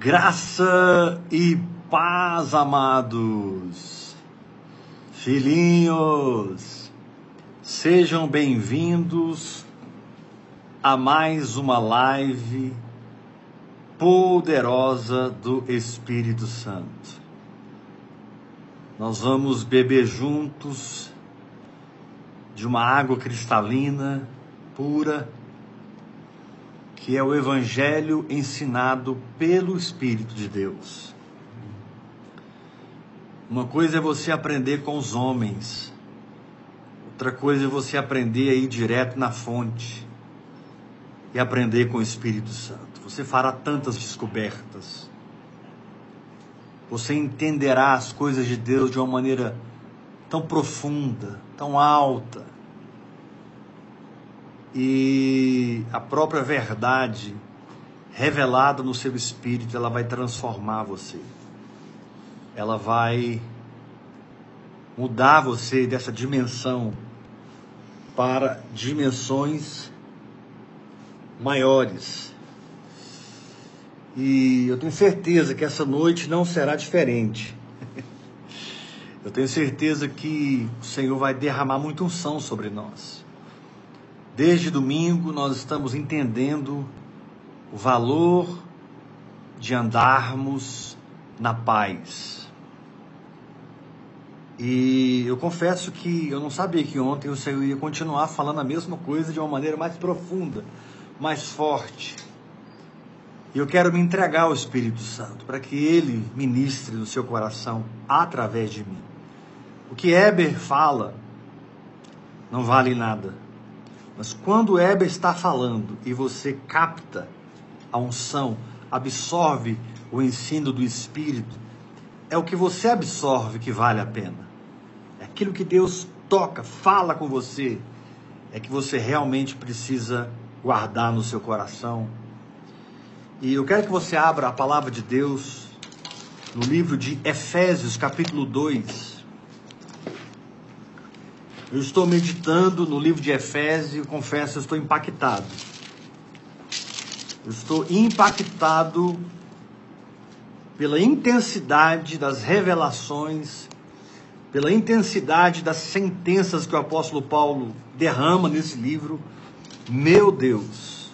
Graça e paz, amados, filhinhos, sejam bem-vindos a mais uma live poderosa do Espírito Santo. Nós vamos beber juntos de uma água cristalina, pura, que é o Evangelho ensinado pelo Espírito de Deus. Uma coisa é você aprender com os homens, outra coisa é você aprender aí direto na fonte e aprender com o Espírito Santo. Você fará tantas descobertas. Você entenderá as coisas de Deus de uma maneira tão profunda, tão alta e a própria verdade revelada no seu espírito, ela vai transformar você. Ela vai mudar você dessa dimensão para dimensões maiores. E eu tenho certeza que essa noite não será diferente. Eu tenho certeza que o Senhor vai derramar muita unção sobre nós. Desde domingo nós estamos entendendo o valor de andarmos na paz. E eu confesso que eu não sabia que ontem o Senhor ia continuar falando a mesma coisa de uma maneira mais profunda, mais forte. E eu quero me entregar ao Espírito Santo para que ele ministre no seu coração através de mim. O que Heber fala não vale nada mas quando o Heber está falando e você capta a unção, absorve o ensino do Espírito, é o que você absorve que vale a pena. É aquilo que Deus toca, fala com você, é que você realmente precisa guardar no seu coração. E eu quero que você abra a palavra de Deus no livro de Efésios, capítulo 2. Eu estou meditando no livro de Efésios e confesso, eu estou impactado. Eu estou impactado pela intensidade das revelações, pela intensidade das sentenças que o apóstolo Paulo derrama nesse livro. Meu Deus!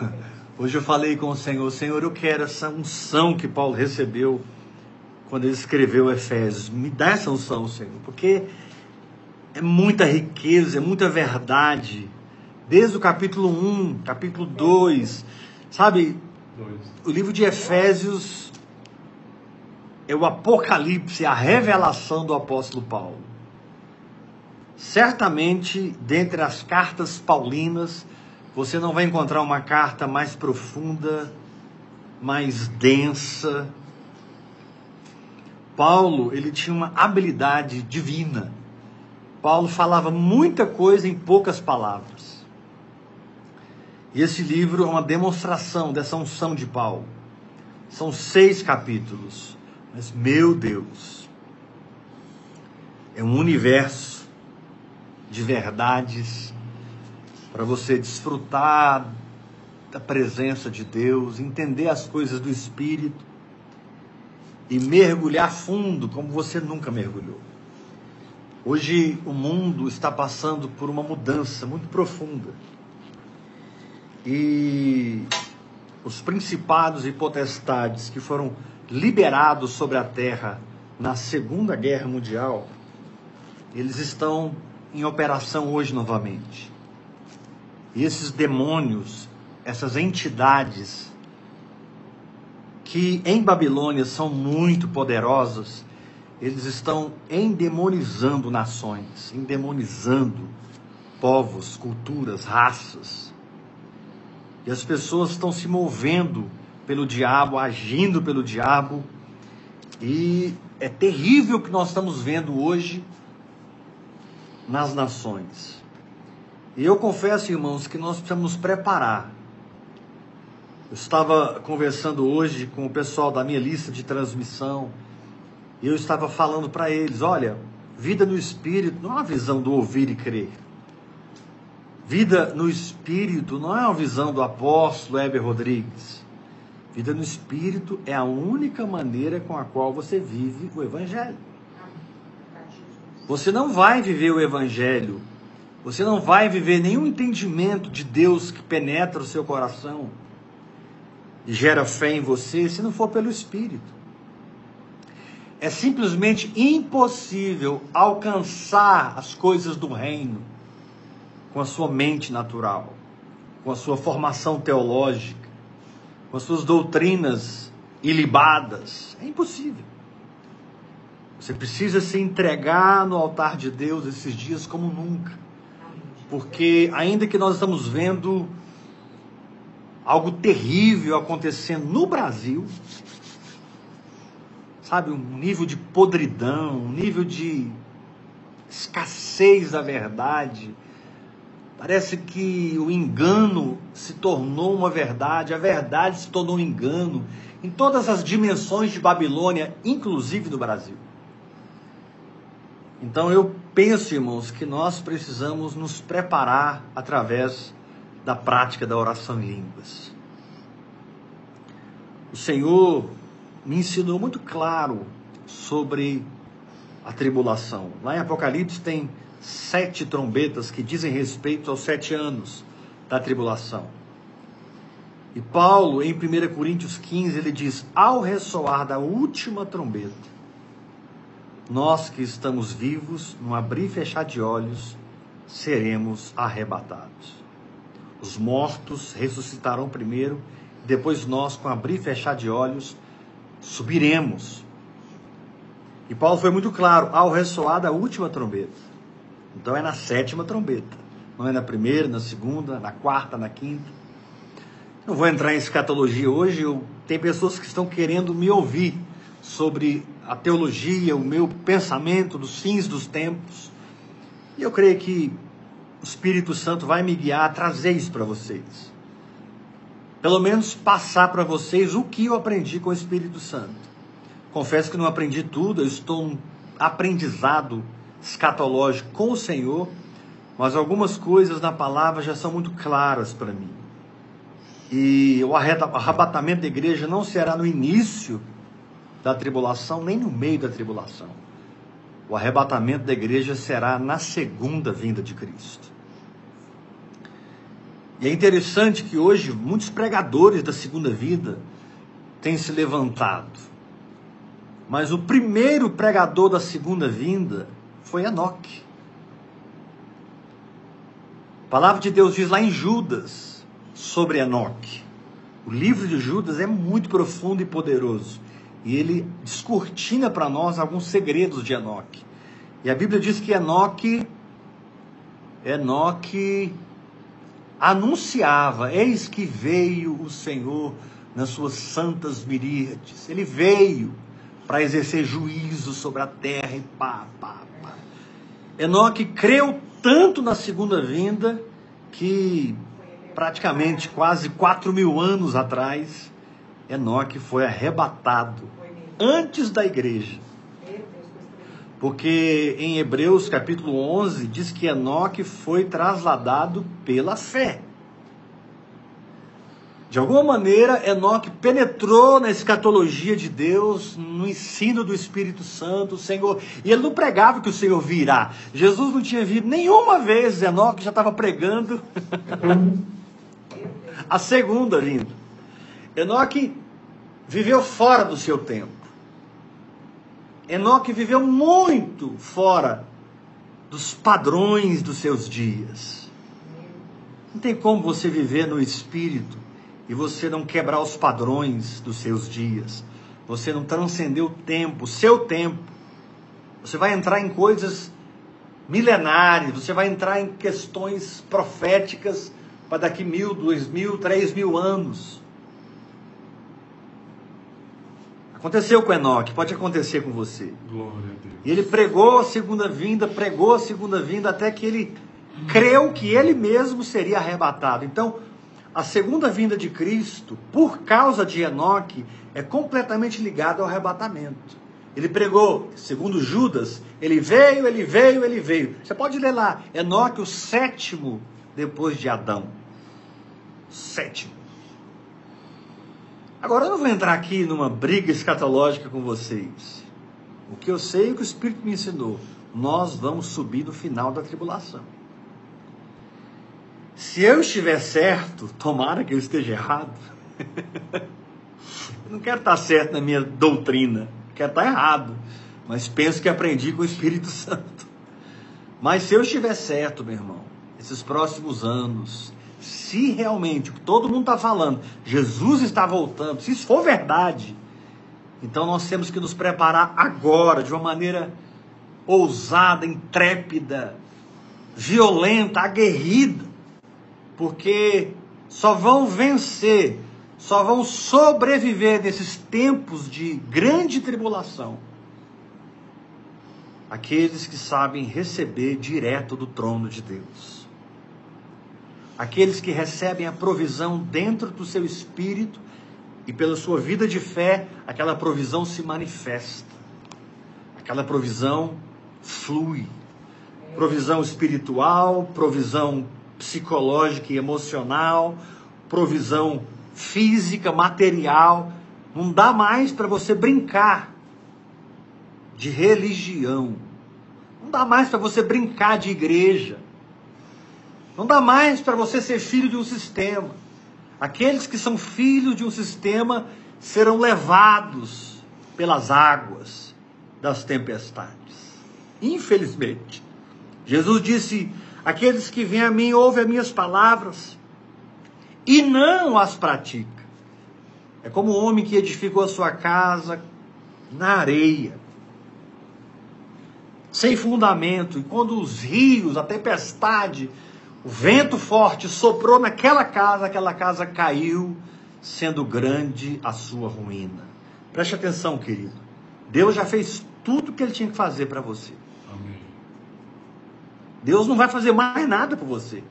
Hoje eu falei com o Senhor, Senhor, eu quero essa unção que Paulo recebeu quando ele escreveu Efésios. Me dá essa unção, Senhor, porque é muita riqueza, é muita verdade. Desde o capítulo 1, capítulo 2, sabe? O livro de Efésios é o apocalipse, a revelação do apóstolo Paulo. Certamente, dentre as cartas paulinas, você não vai encontrar uma carta mais profunda, mais densa, Paulo, ele tinha uma habilidade divina. Paulo falava muita coisa em poucas palavras. E esse livro é uma demonstração dessa unção de Paulo. São seis capítulos. Mas, meu Deus, é um universo de verdades para você desfrutar da presença de Deus, entender as coisas do Espírito e mergulhar fundo como você nunca mergulhou. Hoje o mundo está passando por uma mudança muito profunda. E os principados e potestades que foram liberados sobre a terra na Segunda Guerra Mundial, eles estão em operação hoje novamente. E esses demônios, essas entidades que em Babilônia são muito poderosos, eles estão endemonizando nações, endemonizando povos, culturas, raças. E as pessoas estão se movendo pelo diabo, agindo pelo diabo. E é terrível o que nós estamos vendo hoje nas nações. E eu confesso, irmãos, que nós precisamos nos preparar eu estava conversando hoje com o pessoal da minha lista de transmissão e eu estava falando para eles: olha, vida no espírito não é uma visão do ouvir e crer. Vida no espírito não é uma visão do apóstolo Heber Rodrigues. Vida no Espírito é a única maneira com a qual você vive o Evangelho. Você não vai viver o Evangelho, você não vai viver nenhum entendimento de Deus que penetra o seu coração gera fé em você se não for pelo Espírito. É simplesmente impossível alcançar as coisas do reino com a sua mente natural, com a sua formação teológica, com as suas doutrinas ilibadas. É impossível. Você precisa se entregar no altar de Deus esses dias como nunca. Porque, ainda que nós estamos vendo algo terrível acontecendo no Brasil, sabe, um nível de podridão, um nível de escassez da verdade. Parece que o engano se tornou uma verdade, a verdade se tornou um engano em todas as dimensões de Babilônia, inclusive no Brasil. Então eu penso, irmãos, que nós precisamos nos preparar através da prática da oração em línguas. O Senhor me ensinou muito claro sobre a tribulação. Lá em Apocalipse tem sete trombetas que dizem respeito aos sete anos da tribulação. E Paulo, em 1 Coríntios 15, ele diz: Ao ressoar da última trombeta, nós que estamos vivos, no abrir e fechar de olhos, seremos arrebatados. Os mortos ressuscitarão primeiro, depois nós, com abrir e fechar de olhos, subiremos. E Paulo foi muito claro, ao ressoar da última trombeta. Então é na sétima trombeta, não é na primeira, na segunda, na quarta, na quinta. Não vou entrar em escatologia hoje, eu, tem pessoas que estão querendo me ouvir sobre a teologia, o meu pensamento dos fins dos tempos. E eu creio que o Espírito Santo vai me guiar a trazer isso para vocês pelo menos passar para vocês o que eu aprendi com o Espírito Santo. Confesso que não aprendi tudo, eu estou um aprendizado escatológico com o Senhor, mas algumas coisas na palavra já são muito claras para mim. E o arrebatamento da igreja não será no início da tribulação, nem no meio da tribulação. O arrebatamento da igreja será na segunda vinda de Cristo. E é interessante que hoje muitos pregadores da segunda vida têm se levantado. Mas o primeiro pregador da segunda vinda foi Enoque. A palavra de Deus diz lá em Judas sobre Enoque. O livro de Judas é muito profundo e poderoso. E ele descortina para nós alguns segredos de Enoque. E a Bíblia diz que Enoque, Enoque anunciava: Eis que veio o Senhor nas suas santas miríades. Ele veio para exercer juízo sobre a terra e pá, pá, pá. Enoque creu tanto na segunda vinda que praticamente quase quatro mil anos atrás, Enoque foi arrebatado antes da igreja. Porque em Hebreus capítulo 11 diz que Enoque foi trasladado pela fé. De alguma maneira, Enoque penetrou na escatologia de Deus, no ensino do Espírito Santo, o Senhor. E ele não pregava que o Senhor virá. Jesus não tinha vindo nenhuma vez, Enoque já estava pregando a segunda vinda. Enoque viveu fora do seu tempo. Enoque viveu muito fora dos padrões dos seus dias. Não tem como você viver no espírito e você não quebrar os padrões dos seus dias. Você não transcender o tempo, o seu tempo. Você vai entrar em coisas milenares, você vai entrar em questões proféticas para daqui mil, dois mil, três mil anos. Aconteceu com Enoque, pode acontecer com você. Glória a Deus. E ele pregou a segunda vinda, pregou a segunda vinda, até que ele creu que ele mesmo seria arrebatado. Então, a segunda vinda de Cristo, por causa de Enoque, é completamente ligada ao arrebatamento. Ele pregou, segundo Judas, ele veio, ele veio, ele veio. Você pode ler lá, Enoque, o sétimo depois de Adão. Sétimo. Agora eu não vou entrar aqui numa briga escatológica com vocês. O que eu sei é o que o Espírito me ensinou. Nós vamos subir no final da tribulação. Se eu estiver certo, tomara que eu esteja errado. eu não quero estar certo na minha doutrina, quero estar errado. Mas penso que aprendi com o Espírito Santo. Mas se eu estiver certo, meu irmão, esses próximos anos, se realmente o que todo mundo está falando, Jesus está voltando, se isso for verdade, então nós temos que nos preparar agora, de uma maneira ousada, intrépida, violenta, aguerrida, porque só vão vencer, só vão sobreviver nesses tempos de grande tribulação aqueles que sabem receber direto do trono de Deus. Aqueles que recebem a provisão dentro do seu espírito e pela sua vida de fé, aquela provisão se manifesta. Aquela provisão flui. Provisão espiritual, provisão psicológica e emocional, provisão física, material. Não dá mais para você brincar de religião. Não dá mais para você brincar de igreja. Não dá mais para você ser filho de um sistema. Aqueles que são filhos de um sistema serão levados pelas águas das tempestades. Infelizmente, Jesus disse: Aqueles que vêm a mim ouvem as minhas palavras e não as praticam. É como o homem que edificou a sua casa na areia sem fundamento, e quando os rios, a tempestade, o vento forte soprou naquela casa, aquela casa caiu, sendo grande a sua ruína. Preste atenção, querido. Deus já fez tudo o que ele tinha que fazer para você. Amém. Deus não vai fazer mais nada por você.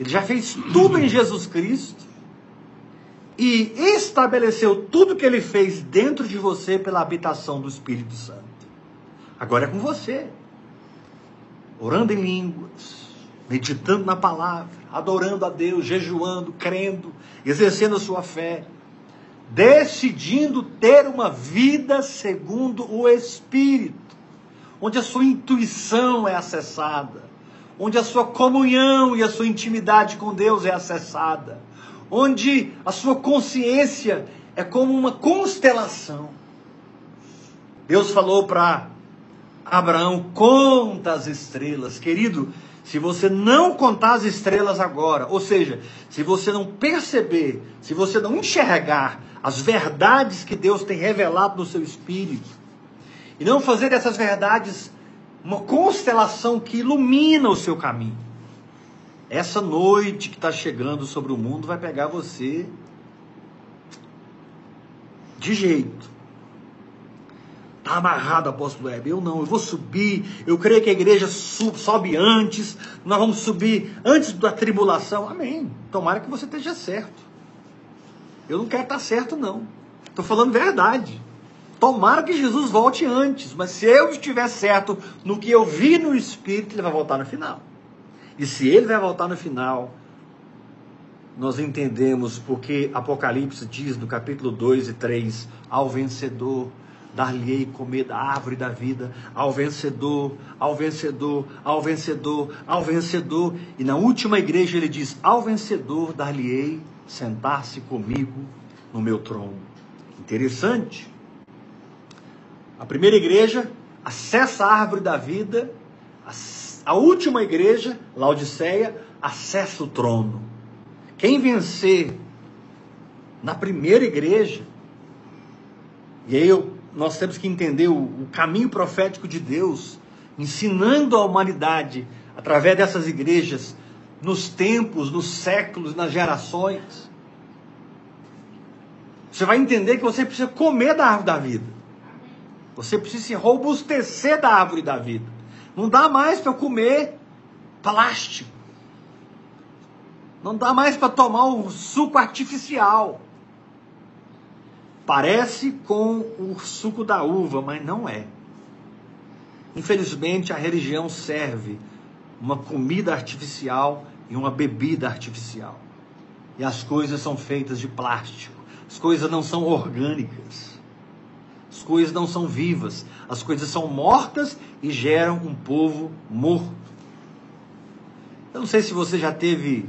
Ele já fez tudo em Jesus Cristo e estabeleceu tudo o que ele fez dentro de você pela habitação do Espírito Santo. Agora é com você. Orando em línguas, meditando na palavra, adorando a Deus, jejuando, crendo, exercendo a sua fé, decidindo ter uma vida segundo o Espírito, onde a sua intuição é acessada, onde a sua comunhão e a sua intimidade com Deus é acessada, onde a sua consciência é como uma constelação. Deus falou para Abraão conta as estrelas. Querido, se você não contar as estrelas agora, ou seja, se você não perceber, se você não enxergar as verdades que Deus tem revelado no seu espírito, e não fazer dessas verdades uma constelação que ilumina o seu caminho, essa noite que está chegando sobre o mundo vai pegar você de jeito. Está amarrado, apóstolo Web. Eu não, eu vou subir. Eu creio que a igreja sobe antes. Nós vamos subir antes da tribulação. Amém. Tomara que você esteja certo. Eu não quero estar certo, não. Estou falando verdade. Tomara que Jesus volte antes. Mas se eu estiver certo no que eu vi no Espírito, ele vai voltar no final. E se ele vai voltar no final, nós entendemos porque Apocalipse diz no capítulo 2 e 3: ao vencedor dar-lhe-ei comer da árvore da vida, ao vencedor, ao vencedor, ao vencedor, ao vencedor. E na última igreja ele diz: ao vencedor dar-lhe-ei sentar-se comigo no meu trono. Interessante. A primeira igreja acessa a árvore da vida, a última igreja, Laodiceia, acessa o trono. Quem vencer na primeira igreja, e aí eu nós temos que entender o, o caminho profético de Deus, ensinando a humanidade através dessas igrejas, nos tempos, nos séculos, nas gerações. Você vai entender que você precisa comer da árvore da vida. Você precisa se robustecer da árvore da vida. Não dá mais para comer plástico. Não dá mais para tomar o suco artificial. Parece com o suco da uva, mas não é. Infelizmente, a religião serve uma comida artificial e uma bebida artificial. E as coisas são feitas de plástico. As coisas não são orgânicas. As coisas não são vivas. As coisas são mortas e geram um povo morto. Eu não sei se você já teve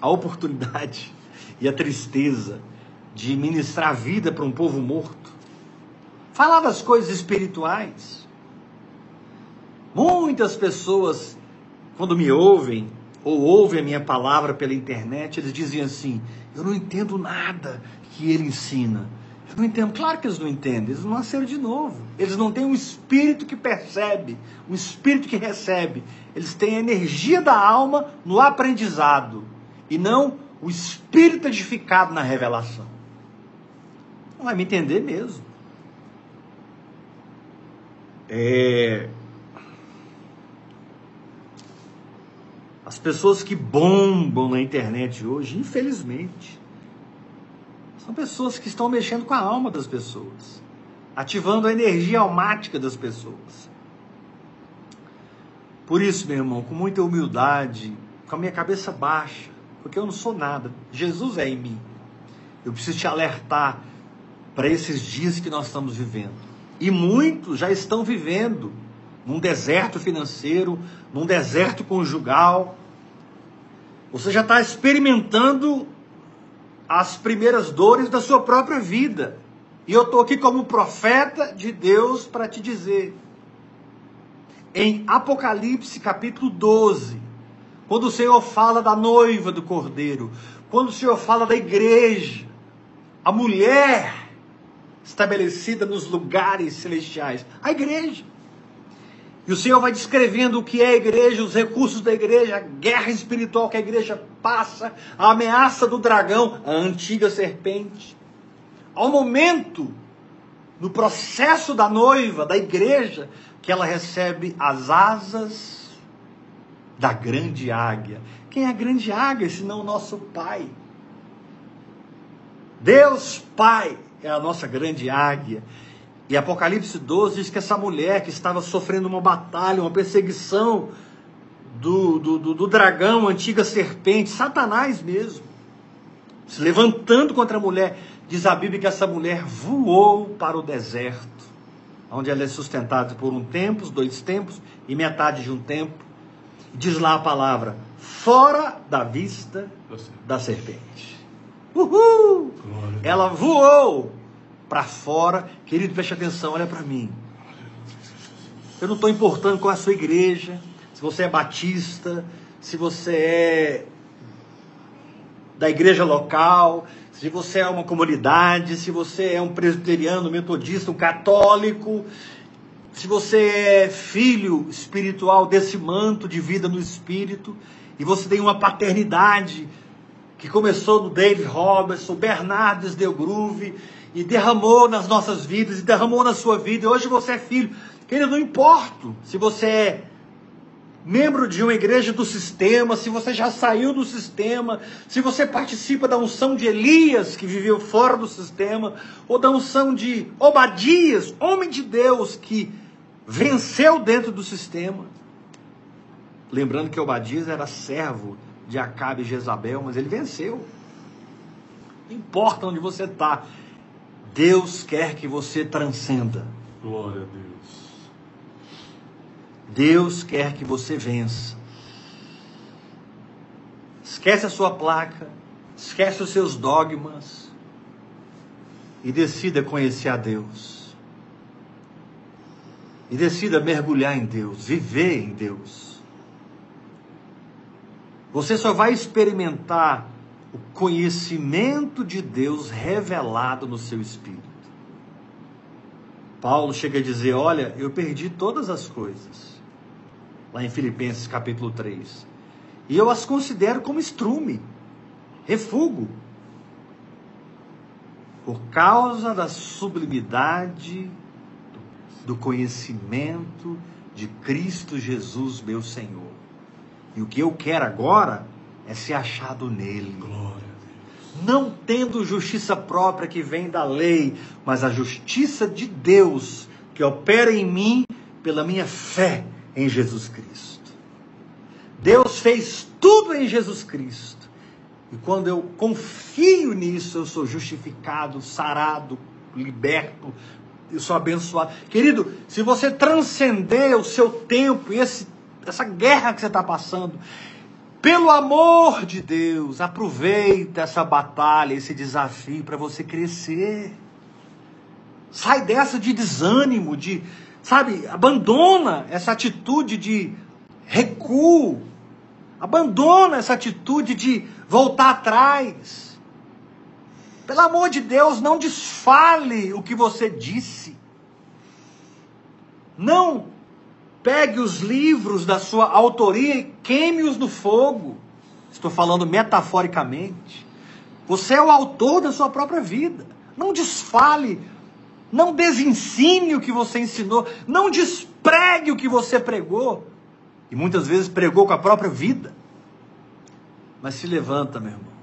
a oportunidade e a tristeza de ministrar vida para um povo morto. Falar das coisas espirituais. Muitas pessoas, quando me ouvem, ou ouvem a minha palavra pela internet, eles dizem assim: Eu não entendo nada que ele ensina. Eu não entendo. Claro que eles não entendem, eles não nasceram de novo. Eles não têm um espírito que percebe, um espírito que recebe. Eles têm a energia da alma no aprendizado e não o espírito edificado na revelação. Não vai me entender mesmo. É, As pessoas que bombam na internet hoje, infelizmente, são pessoas que estão mexendo com a alma das pessoas, ativando a energia almática das pessoas. Por isso, meu irmão, com muita humildade, com a minha cabeça baixa, porque eu não sou nada, Jesus é em mim. Eu preciso te alertar para esses dias que nós estamos vivendo. E muitos já estão vivendo num deserto financeiro, num deserto conjugal. Você já está experimentando as primeiras dores da sua própria vida. E eu estou aqui como profeta de Deus para te dizer. Em Apocalipse capítulo 12, quando o Senhor fala da noiva do cordeiro, quando o Senhor fala da igreja, a mulher estabelecida nos lugares celestiais, a igreja. E o Senhor vai descrevendo o que é a igreja, os recursos da igreja, a guerra espiritual que a igreja passa, a ameaça do dragão, a antiga serpente. Ao momento, no processo da noiva, da igreja, que ela recebe as asas da grande águia. Quem é a grande águia, senão o nosso Pai? Deus Pai é a nossa grande águia. E Apocalipse 12 diz que essa mulher que estava sofrendo uma batalha, uma perseguição do, do, do, do dragão, antiga serpente, Satanás mesmo, se levantando contra a mulher, diz a Bíblia que essa mulher voou para o deserto, onde ela é sustentada por um tempo, dois tempos e metade de um tempo. Diz lá a palavra: fora da vista da serpente. Uhul! Ela voou para fora. Querido, preste atenção, olha para mim. Eu não estou importando com a sua igreja, se você é batista, se você é da igreja local, se você é uma comunidade, se você é um presbiteriano, metodista, um católico, se você é filho espiritual desse manto de vida no espírito, e você tem uma paternidade que começou no David Robertson, Bernardo Groove, e derramou nas nossas vidas, e derramou na sua vida, e hoje você é filho. Querido, não importa se você é membro de uma igreja do sistema, se você já saiu do sistema, se você participa da unção de Elias, que viveu fora do sistema, ou da unção de Obadias, homem de Deus, que venceu dentro do sistema. Lembrando que Obadias era servo de Acabe e Jezabel, mas ele venceu. Não importa onde você está, Deus quer que você transcenda. Glória a Deus. Deus quer que você vença. Esquece a sua placa, esquece os seus dogmas e decida conhecer a Deus. E decida mergulhar em Deus, viver em Deus. Você só vai experimentar o conhecimento de Deus revelado no seu espírito. Paulo chega a dizer: Olha, eu perdi todas as coisas, lá em Filipenses capítulo 3, e eu as considero como estrume, refugo, por causa da sublimidade do conhecimento de Cristo Jesus, meu Senhor. E o que eu quero agora é ser achado nele. Não tendo justiça própria que vem da lei, mas a justiça de Deus que opera em mim pela minha fé em Jesus Cristo. Deus fez tudo em Jesus Cristo. E quando eu confio nisso, eu sou justificado, sarado, liberto, eu sou abençoado. Querido, se você transcender o seu tempo e esse, essa guerra que você está passando, pelo amor de Deus, aproveita essa batalha, esse desafio para você crescer. Sai dessa de desânimo, de, sabe, abandona essa atitude de recuo. Abandona essa atitude de voltar atrás. Pelo amor de Deus, não desfale o que você disse. Não pegue os livros da sua autoria e queime-os no fogo. Estou falando metaforicamente. Você é o autor da sua própria vida. Não desfale, não desensine o que você ensinou, não despregue o que você pregou. E muitas vezes pregou com a própria vida. Mas se levanta, meu irmão.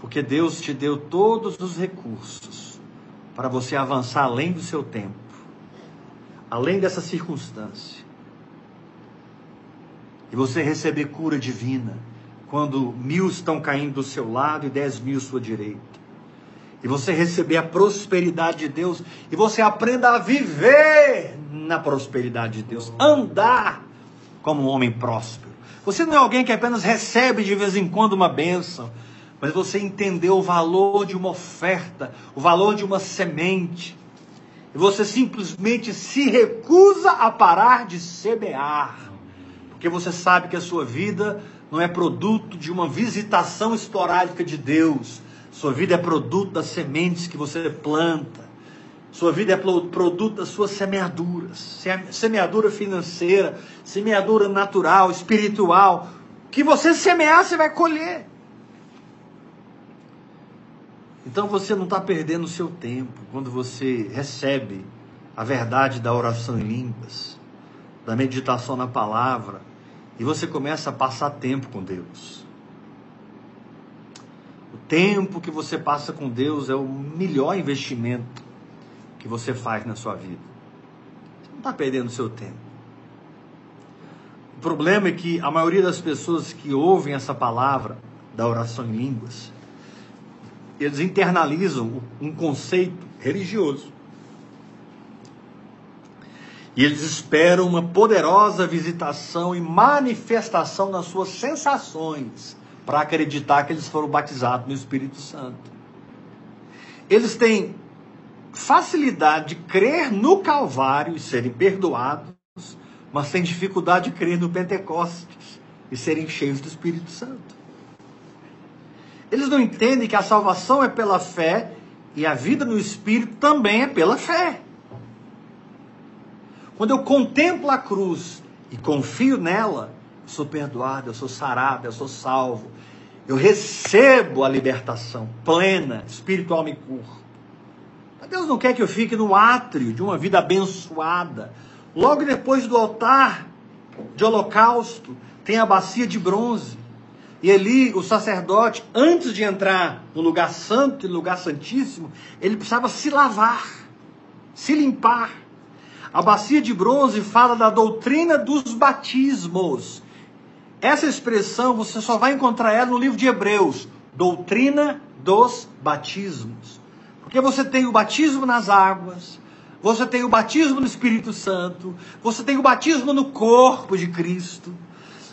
Porque Deus te deu todos os recursos para você avançar além do seu tempo, além dessa circunstância. E você receber cura divina quando mil estão caindo do seu lado e dez mil à sua direita. E você receber a prosperidade de Deus e você aprenda a viver na prosperidade de Deus, andar como um homem próspero. Você não é alguém que apenas recebe de vez em quando uma bênção, mas você entendeu o valor de uma oferta, o valor de uma semente. Você simplesmente se recusa a parar de semear, porque você sabe que a sua vida não é produto de uma visitação esporádica de Deus. Sua vida é produto das sementes que você planta. Sua vida é produto das suas semeaduras, semeadura financeira, semeadura natural, espiritual. Que você semear, você vai colher. Então você não está perdendo o seu tempo quando você recebe a verdade da oração em línguas, da meditação na palavra, e você começa a passar tempo com Deus. O tempo que você passa com Deus é o melhor investimento que você faz na sua vida. Você não está perdendo o seu tempo. O problema é que a maioria das pessoas que ouvem essa palavra da oração em línguas, eles internalizam um conceito religioso. E eles esperam uma poderosa visitação e manifestação nas suas sensações para acreditar que eles foram batizados no Espírito Santo. Eles têm facilidade de crer no Calvário e serem perdoados, mas têm dificuldade de crer no Pentecostes e serem cheios do Espírito Santo. Eles não entendem que a salvação é pela fé e a vida no Espírito também é pela fé. Quando eu contemplo a cruz e confio nela, eu sou perdoado, eu sou sarado, eu sou salvo. Eu recebo a libertação plena, espiritual e corpo. Deus não quer que eu fique no átrio de uma vida abençoada. Logo depois do altar de holocausto, tem a bacia de bronze. E ali, o sacerdote, antes de entrar no lugar santo e no lugar santíssimo, ele precisava se lavar, se limpar. A bacia de bronze fala da doutrina dos batismos. Essa expressão você só vai encontrar ela no livro de Hebreus, doutrina dos batismos. Porque você tem o batismo nas águas, você tem o batismo no Espírito Santo, você tem o batismo no corpo de Cristo,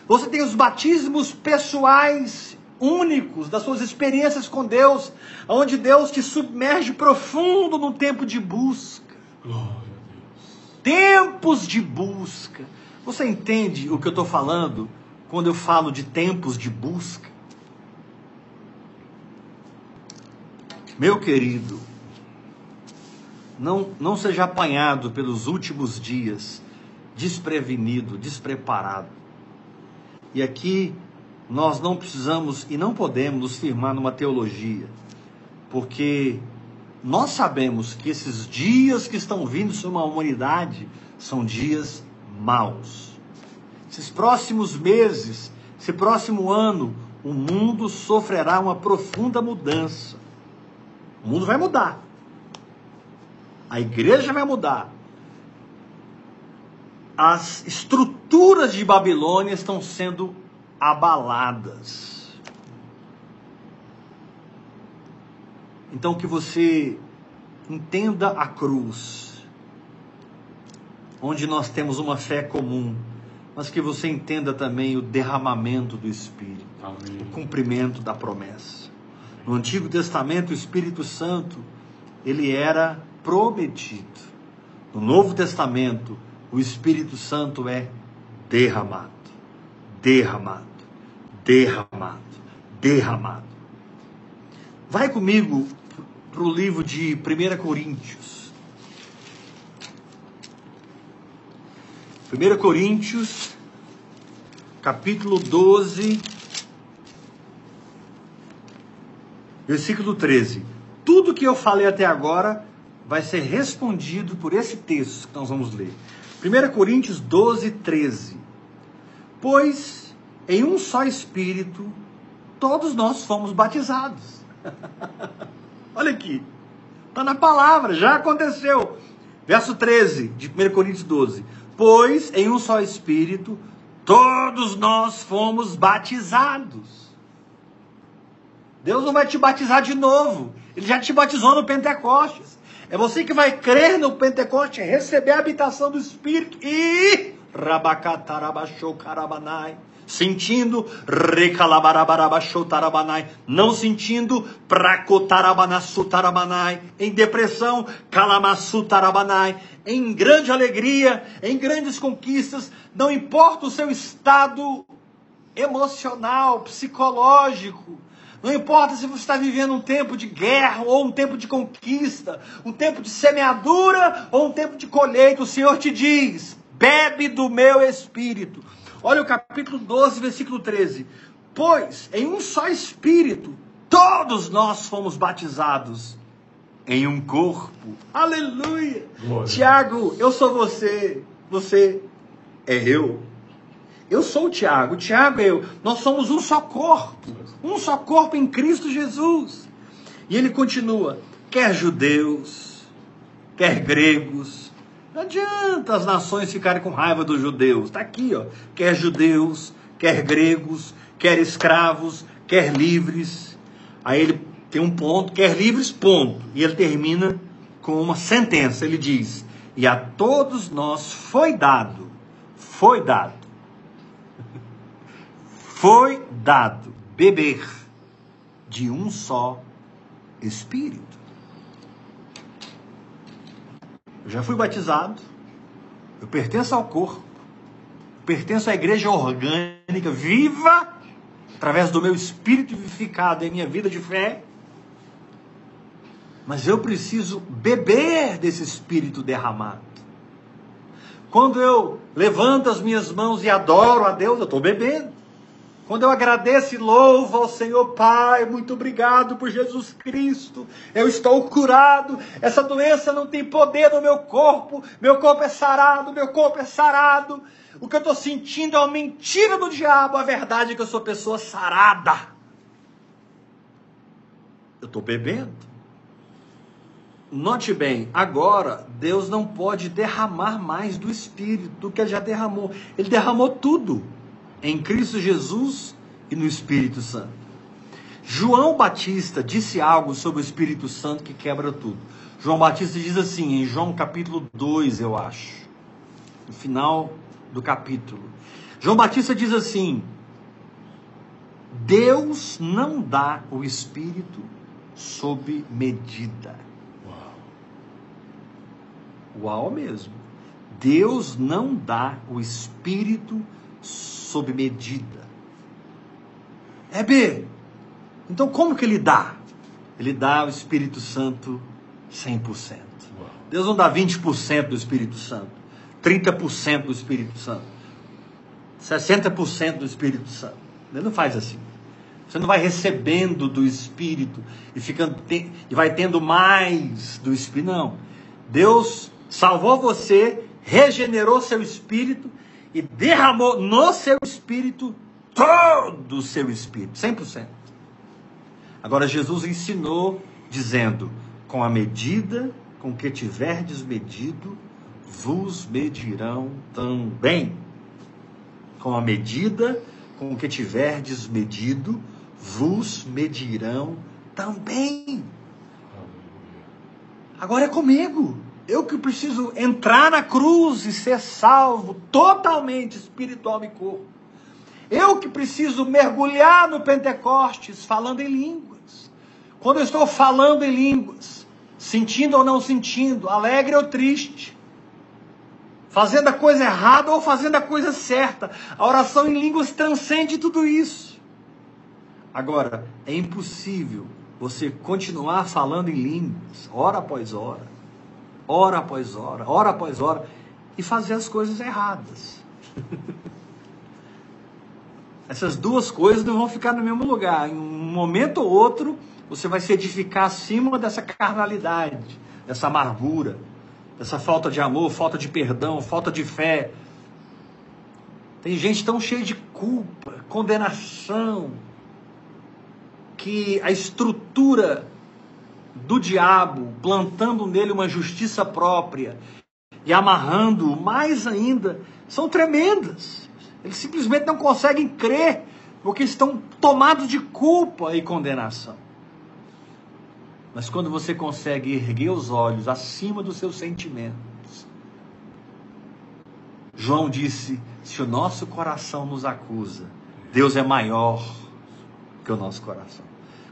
você tem os batismos pessoais únicos das suas experiências com Deus, onde Deus te submerge profundo num tempo de busca. Glória a Deus. Tempos de busca. Você entende o que eu estou falando quando eu falo de tempos de busca? Meu querido, não, não seja apanhado pelos últimos dias, desprevenido, despreparado. E aqui nós não precisamos e não podemos nos firmar numa teologia, porque nós sabemos que esses dias que estão vindo sobre uma humanidade são dias maus. Esses próximos meses, esse próximo ano, o mundo sofrerá uma profunda mudança. O mundo vai mudar. A igreja vai mudar. As estruturas de Babilônia estão sendo abaladas. Então que você entenda a cruz, onde nós temos uma fé comum, mas que você entenda também o derramamento do Espírito, Amém. o cumprimento da promessa. No Antigo Testamento, o Espírito Santo, ele era prometido. No Novo Testamento, o Espírito Santo é derramado, derramado, derramado, derramado. Vai comigo para o livro de 1 Coríntios. 1 Coríntios, capítulo 12, versículo 13. Tudo que eu falei até agora vai ser respondido por esse texto que nós vamos ler. 1 Coríntios 12, 13. Pois em um só Espírito todos nós fomos batizados. Olha aqui, está na palavra, já aconteceu. Verso 13 de 1 Coríntios 12. Pois em um só Espírito todos nós fomos batizados. Deus não vai te batizar de novo, Ele já te batizou no Pentecostes. É você que vai crer no Pentecoste, receber a habitação do Espírito e rabacatarabachou carabanai. Sentindo recalabarabarabaxotarabanai, não sentindo pracotarabanassutarabanai, em depressão, calamassutarabanai, em grande alegria, em grandes conquistas, não importa o seu estado emocional, psicológico, não importa se você está vivendo um tempo de guerra ou um tempo de conquista, um tempo de semeadura ou um tempo de colheita, o Senhor te diz: bebe do meu espírito. Olha o capítulo 12, versículo 13. Pois em um só espírito todos nós fomos batizados em um corpo. Aleluia! Glória. Tiago, eu sou você, você é eu. Eu sou o Tiago, o Tiago é eu. Nós somos um só corpo. Um só corpo em Cristo Jesus. E ele continua: quer judeus, quer gregos. Não adianta as nações ficarem com raiva dos judeus. Está aqui, ó. Quer judeus, quer gregos, quer escravos, quer livres. Aí ele tem um ponto, quer livres, ponto. E ele termina com uma sentença. Ele diz: E a todos nós foi dado, foi dado foi dado beber de um só Espírito. Eu já fui batizado, eu pertenço ao corpo, pertenço à igreja orgânica viva, através do meu espírito vivificado em minha vida de fé. Mas eu preciso beber desse espírito derramado. Quando eu levanto as minhas mãos e adoro a Deus, eu estou bebendo. Quando eu agradeço e louvo ao Senhor Pai, muito obrigado por Jesus Cristo. Eu estou curado. Essa doença não tem poder no meu corpo. Meu corpo é sarado, meu corpo é sarado. O que eu estou sentindo é uma mentira do diabo. A verdade é que eu sou pessoa sarada. Eu estou bebendo. Note bem, agora Deus não pode derramar mais do Espírito do que ele já derramou. Ele derramou tudo em Cristo Jesus e no Espírito Santo. João Batista disse algo sobre o Espírito Santo que quebra tudo. João Batista diz assim, em João capítulo 2, eu acho, no final do capítulo. João Batista diz assim: Deus não dá o Espírito sob medida. Uau, Uau mesmo. Deus não dá o Espírito sob medida. É B. Então como que ele dá? Ele dá o Espírito Santo 100%. Deus não dá 20% do Espírito Santo, 30% do Espírito Santo, 60% do Espírito Santo. Ele não faz assim. Você não vai recebendo do Espírito e, ficando, e vai tendo mais do Espírito. Não. Deus salvou você, regenerou seu espírito e derramou no seu espírito todo o seu espírito, 100%. Agora Jesus ensinou dizendo: com a medida com que tiverdes medido, vos medirão também. Com a medida com que tiverdes medido, vos medirão também. Agora é comigo. Eu que preciso entrar na cruz e ser salvo totalmente, espiritual e corpo. Eu que preciso mergulhar no Pentecostes falando em línguas. Quando eu estou falando em línguas, sentindo ou não sentindo, alegre ou triste, fazendo a coisa errada ou fazendo a coisa certa, a oração em línguas transcende tudo isso. Agora, é impossível você continuar falando em línguas, hora após hora, hora após hora, hora após hora, e fazer as coisas erradas. Essas duas coisas não vão ficar no mesmo lugar. Em um momento ou outro, você vai se edificar acima dessa carnalidade, dessa amargura, dessa falta de amor, falta de perdão, falta de fé. Tem gente tão cheia de culpa, condenação, que a estrutura do diabo, plantando nele uma justiça própria e amarrando mais ainda, são tremendas. Eles simplesmente não conseguem crer, porque estão tomados de culpa e condenação. Mas quando você consegue erguer os olhos acima dos seus sentimentos, João disse: se o nosso coração nos acusa, Deus é maior que o nosso coração.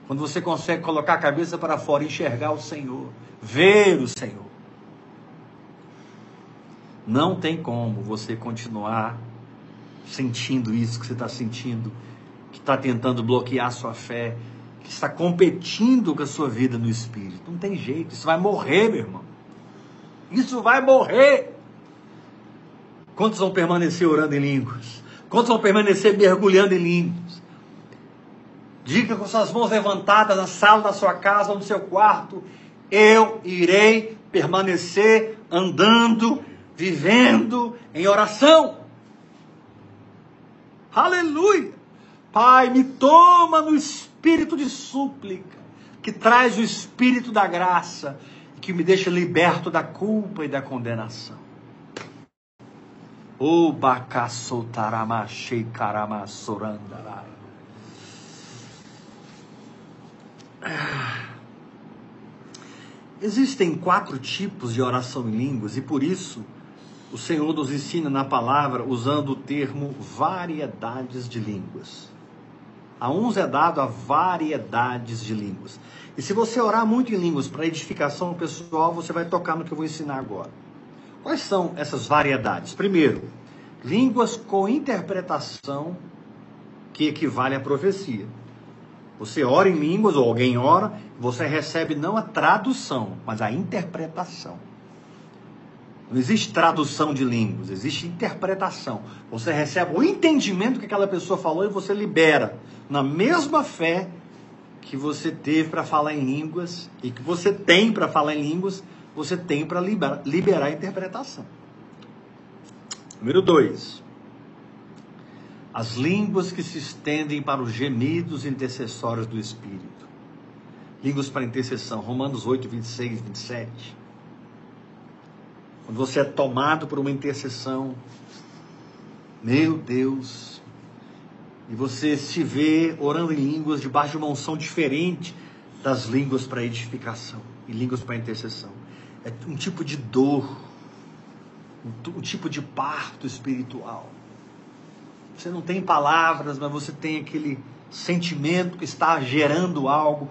Quando você consegue colocar a cabeça para fora, enxergar o Senhor, ver o Senhor, não tem como você continuar sentindo isso que você está sentindo, que está tentando bloquear a sua fé, que está competindo com a sua vida no espírito. Não tem jeito, isso vai morrer, meu irmão. Isso vai morrer. Quantos vão permanecer orando em línguas? Quantos vão permanecer mergulhando em línguas? Diga com suas mãos levantadas na sala da sua casa ou no seu quarto: Eu irei permanecer andando, vivendo em oração. Aleluia! Pai, me toma no espírito de súplica, que traz o espírito da graça, que me deixa liberto da culpa e da condenação. O bacassotarama sheikarama sorandarai. Existem quatro tipos de oração em línguas e por isso o Senhor nos ensina na palavra usando o termo variedades de línguas. A uns é dado a variedades de línguas. E se você orar muito em línguas para edificação pessoal, você vai tocar no que eu vou ensinar agora. Quais são essas variedades? Primeiro, línguas com interpretação que equivale à profecia. Você ora em línguas, ou alguém ora, você recebe não a tradução, mas a interpretação. Não existe tradução de línguas, existe interpretação. Você recebe o entendimento que aquela pessoa falou e você libera na mesma fé que você teve para falar em línguas e que você tem para falar em línguas, você tem para liberar, liberar a interpretação. Número 2 as línguas que se estendem para os gemidos intercessórios do Espírito. Línguas para intercessão, Romanos 8, 26, 27. Quando você é tomado por uma intercessão, meu Deus, e você se vê orando em línguas debaixo de uma unção diferente das línguas para edificação e línguas para intercessão. É um tipo de dor, um, um tipo de parto espiritual. Você não tem palavras, mas você tem aquele sentimento que está gerando algo,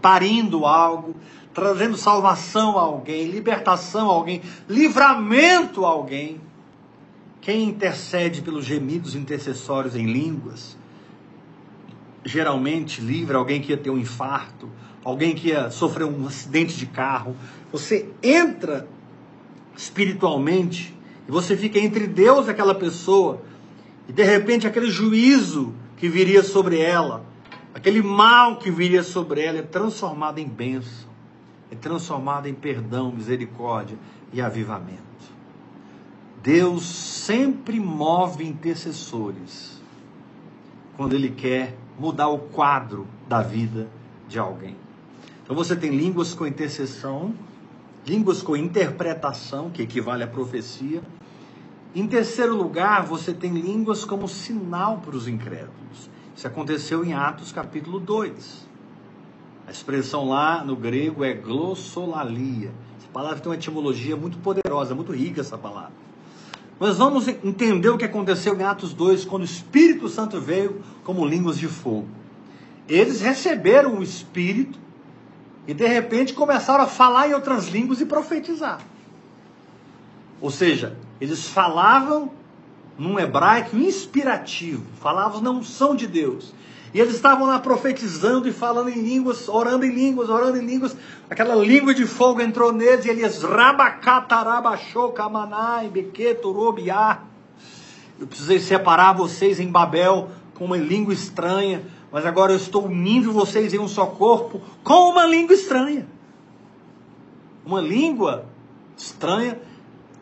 parindo algo, trazendo salvação a alguém, libertação a alguém, livramento a alguém. Quem intercede pelos gemidos intercessórios em línguas, geralmente livra alguém que ia ter um infarto, alguém que ia sofrer um acidente de carro. Você entra espiritualmente e você fica entre Deus e aquela pessoa e de repente aquele juízo que viria sobre ela, aquele mal que viria sobre ela é transformado em bênção, é transformado em perdão, misericórdia e avivamento. Deus sempre move intercessores quando Ele quer mudar o quadro da vida de alguém. Então você tem línguas com intercessão, línguas com interpretação, que equivale à profecia, em terceiro lugar, você tem línguas como sinal para os incrédulos. Isso aconteceu em Atos capítulo 2. A expressão lá no grego é glossolalia. Essa palavra tem uma etimologia muito poderosa, muito rica essa palavra. Nós vamos entender o que aconteceu em Atos 2, quando o Espírito Santo veio como línguas de fogo. Eles receberam o Espírito e de repente começaram a falar em outras línguas e profetizar. Ou seja, eles falavam num hebraico inspirativo, falavam na unção de Deus. E eles estavam lá profetizando e falando em línguas, orando em línguas, orando em línguas. Aquela língua de fogo entrou neles e eles rabacatarabachou kamanai bequeturobiá. Eu precisei separar vocês em Babel com uma língua estranha, mas agora eu estou unindo vocês em um só corpo com uma língua estranha. Uma língua estranha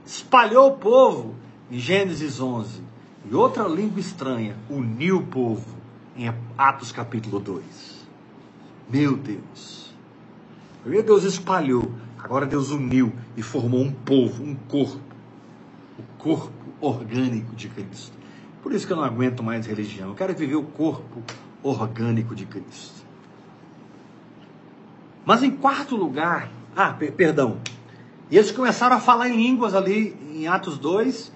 espalhou o povo em Gênesis 11. E outra língua estranha uniu o povo em Atos capítulo 2. Meu Deus. Primeiro Deus espalhou, agora Deus uniu e formou um povo, um corpo. O corpo orgânico de Cristo. Por isso que eu não aguento mais religião. Eu quero viver o corpo orgânico de Cristo. Mas em quarto lugar, ah, perdão. E eles começaram a falar em línguas ali em Atos 2.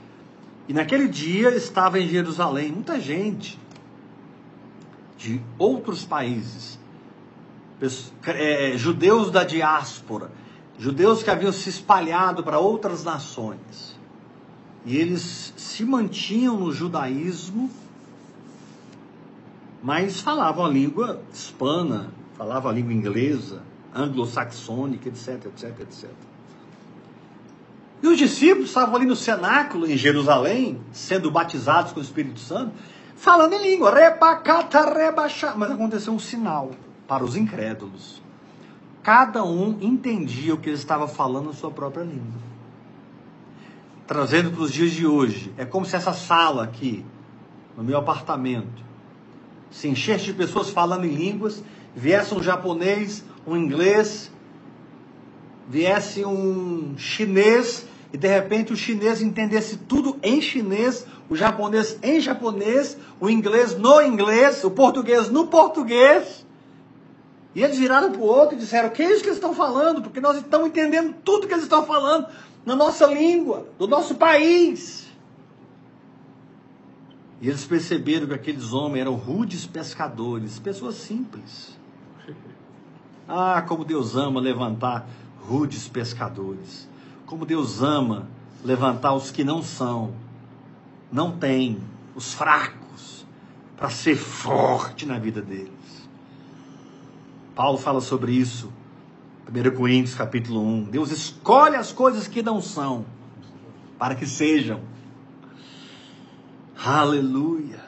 E naquele dia estava em Jerusalém muita gente de outros países, é, judeus da diáspora, judeus que haviam se espalhado para outras nações. E eles se mantinham no judaísmo, mas falavam a língua hispana, falavam a língua inglesa, anglo-saxônica, etc, etc, etc. E os discípulos estavam ali no cenáculo em Jerusalém, sendo batizados com o Espírito Santo, falando em língua, rebacata, rebaixar. Mas aconteceu um sinal para os incrédulos. Cada um entendia o que ele estava falando na sua própria língua. Trazendo para os dias de hoje, é como se essa sala aqui, no meu apartamento, se enchesse de pessoas falando em línguas, viesse um japonês, um inglês, viesse um chinês e de repente o chinês entendesse tudo em chinês, o japonês em japonês, o inglês no inglês, o português no português. E eles viraram para o outro e disseram: Que é isso que eles estão falando? Porque nós estamos entendendo tudo que eles estão falando na nossa língua, do nosso país. E eles perceberam que aqueles homens eram rudes pescadores, pessoas simples. Ah, como Deus ama levantar rudes pescadores. Como Deus ama levantar os que não são, não têm, os fracos, para ser forte na vida deles. Paulo fala sobre isso, 1 Coríntios capítulo 1. Deus escolhe as coisas que não são, para que sejam. Aleluia.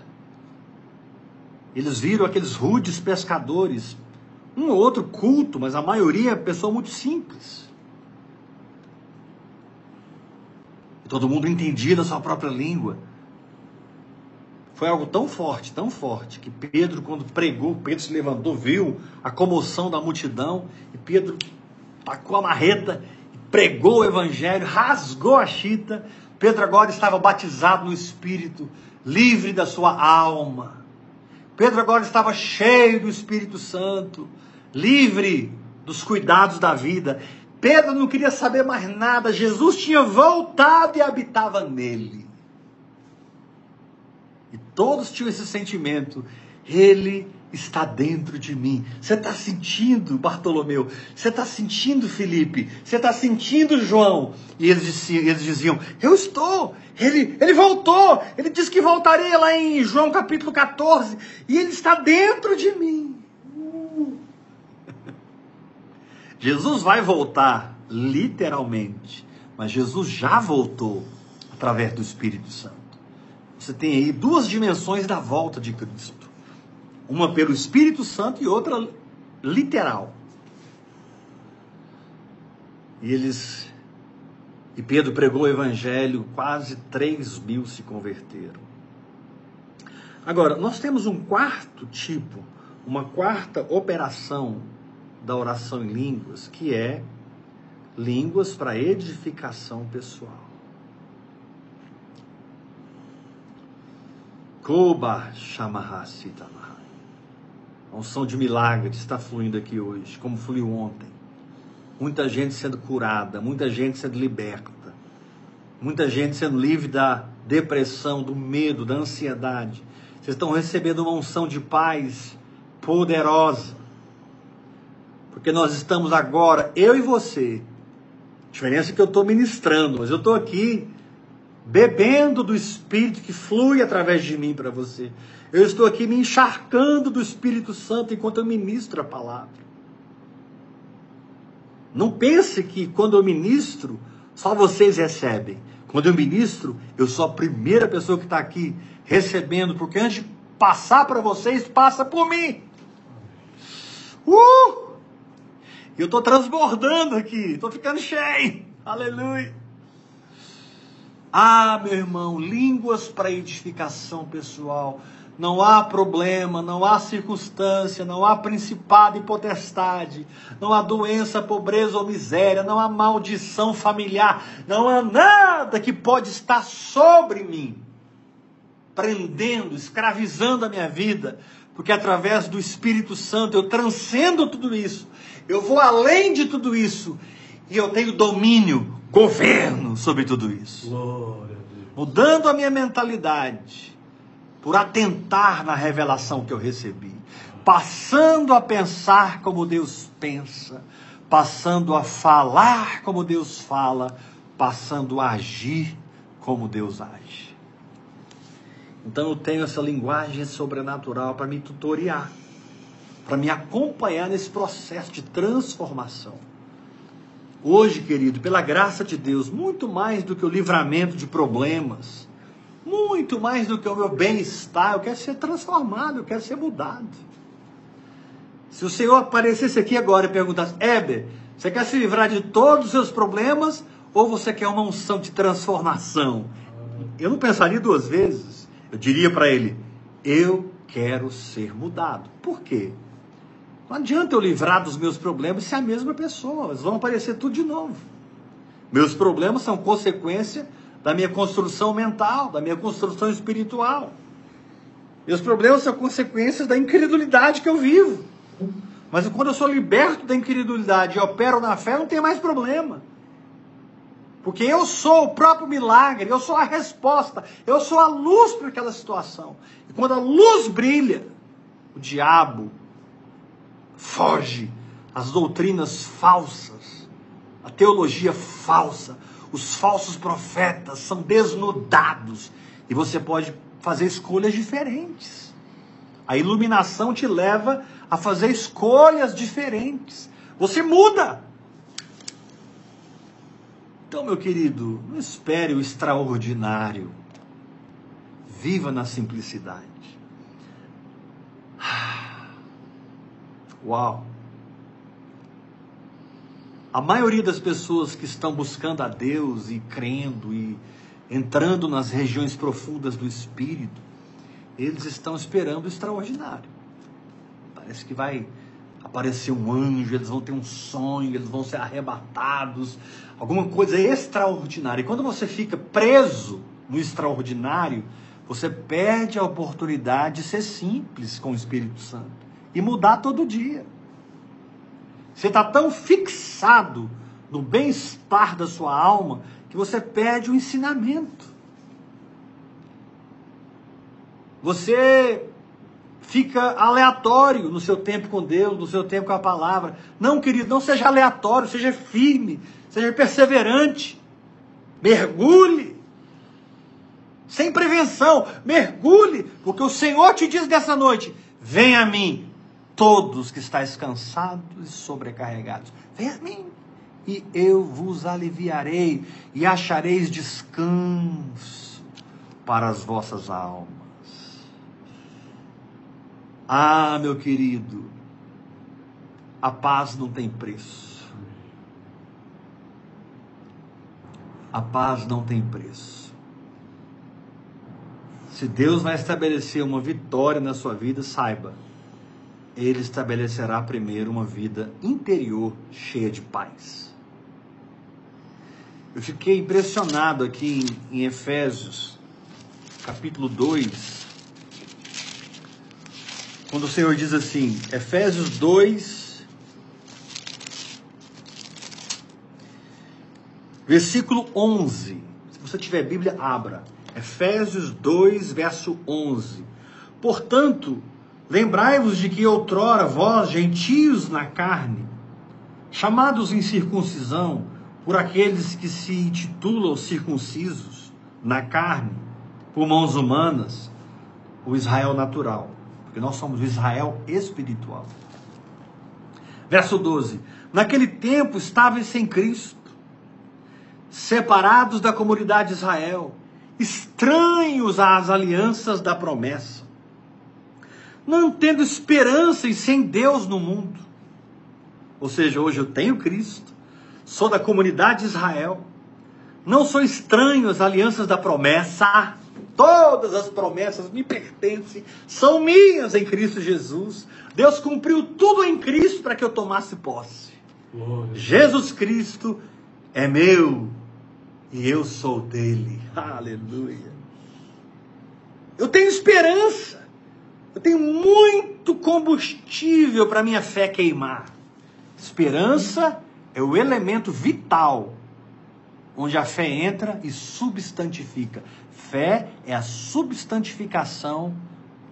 Eles viram aqueles rudes pescadores, um ou outro culto, mas a maioria é pessoa muito simples. todo mundo entendia da sua própria língua. Foi algo tão forte, tão forte, que Pedro, quando pregou, Pedro se levantou, viu a comoção da multidão, e Pedro tacou a marreta, pregou o evangelho, rasgou a chita. Pedro agora estava batizado no Espírito, livre da sua alma. Pedro agora estava cheio do Espírito Santo, livre dos cuidados da vida. Pedro não queria saber mais nada, Jesus tinha voltado e habitava nele. E todos tinham esse sentimento, ele está dentro de mim. Você está sentindo, Bartolomeu? Você está sentindo, Felipe? Você está sentindo, João? E eles diziam, eles diziam, eu estou. Ele, ele voltou. Ele disse que voltaria lá em João capítulo 14. E ele está dentro de mim. Jesus vai voltar, literalmente, mas Jesus já voltou através do Espírito Santo. Você tem aí duas dimensões da volta de Cristo: uma pelo Espírito Santo e outra literal. E eles. E Pedro pregou o evangelho, quase 3 mil se converteram. Agora, nós temos um quarto tipo, uma quarta operação da oração em línguas, que é línguas para edificação pessoal. Koba. A unção de milagres está fluindo aqui hoje, como fluiu ontem. Muita gente sendo curada, muita gente sendo liberta, muita gente sendo livre da depressão, do medo, da ansiedade. Vocês estão recebendo uma unção de paz poderosa. Porque nós estamos agora, eu e você. A diferença é que eu estou ministrando, mas eu estou aqui bebendo do Espírito que flui através de mim para você. Eu estou aqui me encharcando do Espírito Santo enquanto eu ministro a palavra. Não pense que quando eu ministro, só vocês recebem. Quando eu ministro, eu sou a primeira pessoa que está aqui recebendo, porque antes de passar para vocês, passa por mim. Uh! Eu estou transbordando aqui, estou ficando cheio. Aleluia. Ah, meu irmão, línguas para edificação pessoal. Não há problema, não há circunstância, não há principado e potestade, não há doença, pobreza ou miséria, não há maldição familiar, não há nada que pode estar sobre mim, prendendo, escravizando a minha vida, porque através do Espírito Santo eu transcendo tudo isso, eu vou além de tudo isso. E eu tenho domínio, governo sobre tudo isso. Mudando a minha mentalidade por atentar na revelação que eu recebi, passando a pensar como Deus pensa, passando a falar como Deus fala, passando a agir como Deus age. Então eu tenho essa linguagem sobrenatural para me tutoriar, para me acompanhar nesse processo de transformação. Hoje, querido, pela graça de Deus, muito mais do que o livramento de problemas, muito mais do que o meu bem-estar, eu quero ser transformado, eu quero ser mudado. Se o Senhor aparecesse aqui agora e perguntasse, Éber, você quer se livrar de todos os seus problemas ou você quer uma unção de transformação? Eu não pensaria duas vezes. Eu diria para ele, eu quero ser mudado. Por quê? Não adianta eu livrar dos meus problemas se é a mesma pessoa, eles vão aparecer tudo de novo. Meus problemas são consequência da minha construção mental, da minha construção espiritual. Meus problemas são consequências da incredulidade que eu vivo. Mas quando eu sou liberto da incredulidade e opero na fé, não tem mais problema. Porque eu sou o próprio milagre, eu sou a resposta, eu sou a luz para aquela situação. E quando a luz brilha, o diabo foge as doutrinas falsas, a teologia falsa, os falsos profetas são desnudados e você pode fazer escolhas diferentes. A iluminação te leva a fazer escolhas diferentes. Você muda. Então, meu querido, não espere o extraordinário. Viva na simplicidade. Uau! A maioria das pessoas que estão buscando a Deus e crendo e entrando nas regiões profundas do Espírito, eles estão esperando o extraordinário. Parece que vai aparecer um anjo, eles vão ter um sonho, eles vão ser arrebatados, alguma coisa extraordinária. E quando você fica preso no extraordinário, você perde a oportunidade de ser simples com o Espírito Santo e mudar todo dia. Você está tão fixado no bem-estar da sua alma que você perde o ensinamento. Você fica aleatório no seu tempo com Deus, no seu tempo com a palavra. Não, querido, não seja aleatório, seja firme, seja perseverante. Mergulhe. Sem prevenção, mergulhe, porque o Senhor te diz dessa noite: vem a mim, todos que estáis cansados e sobrecarregados. Vem a mim, e eu vos aliviarei, e achareis descanso para as vossas almas. Ah, meu querido, a paz não tem preço. A paz não tem preço. Se Deus vai estabelecer uma vitória na sua vida, saiba ele estabelecerá primeiro uma vida interior cheia de paz. Eu fiquei impressionado aqui em, em Efésios, capítulo 2, quando o Senhor diz assim, Efésios 2, versículo 11. Se você tiver Bíblia, abra. Efésios 2, verso 11. Portanto, lembrai-vos de que outrora vós, gentios na carne, chamados em circuncisão por aqueles que se intitulam circuncisos na carne, por mãos humanas, o Israel natural, porque nós somos o Israel espiritual. Verso 12: Naquele tempo estavam sem Cristo, separados da comunidade de Israel, estranhos às alianças da promessa, não tendo esperança e sem Deus no mundo. Ou seja, hoje eu tenho Cristo, sou da comunidade de Israel, não sou estranho às alianças da promessa, todas as promessas me pertencem, são minhas em Cristo Jesus. Deus cumpriu tudo em Cristo para que eu tomasse posse. Glória. Jesus Cristo é meu e eu sou dele. Aleluia. Eu tenho esperança. Eu tenho muito combustível para minha fé queimar. Esperança é o elemento vital onde a fé entra e substantifica. Fé é a substantificação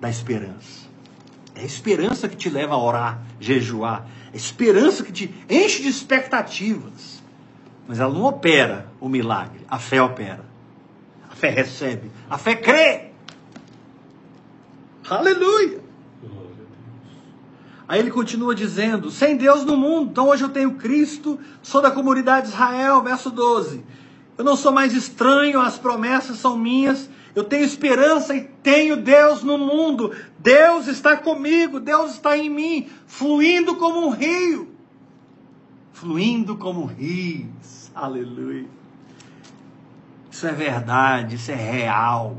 da esperança. É a esperança que te leva a orar, jejuar. É a esperança que te enche de expectativas. Mas ela não opera o milagre. A fé opera. A fé recebe. A fé crê. Aleluia. Aí ele continua dizendo: sem Deus no mundo, então hoje eu tenho Cristo, sou da comunidade de Israel, verso 12. Eu não sou mais estranho, as promessas são minhas, eu tenho esperança e tenho Deus no mundo. Deus está comigo, Deus está em mim, fluindo como um rio. Fluindo como rios. Aleluia. Isso é verdade, isso é real.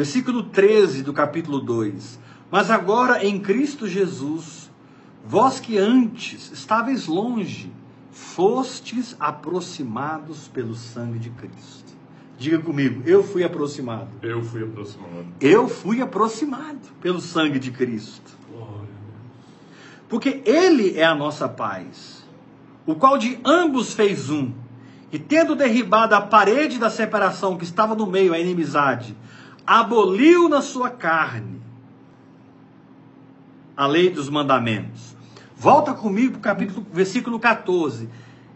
Versículo 13 do capítulo 2. Mas agora em Cristo Jesus, vós que antes estáveis longe, fostes aproximados pelo sangue de Cristo. Diga comigo, eu fui aproximado. Eu fui aproximado. Eu fui aproximado pelo sangue de Cristo. Porque Ele é a nossa paz, o qual de ambos fez um, e tendo derribado a parede da separação que estava no meio, a inimizade, aboliu na sua carne a lei dos mandamentos. Volta comigo para o capítulo, versículo 14.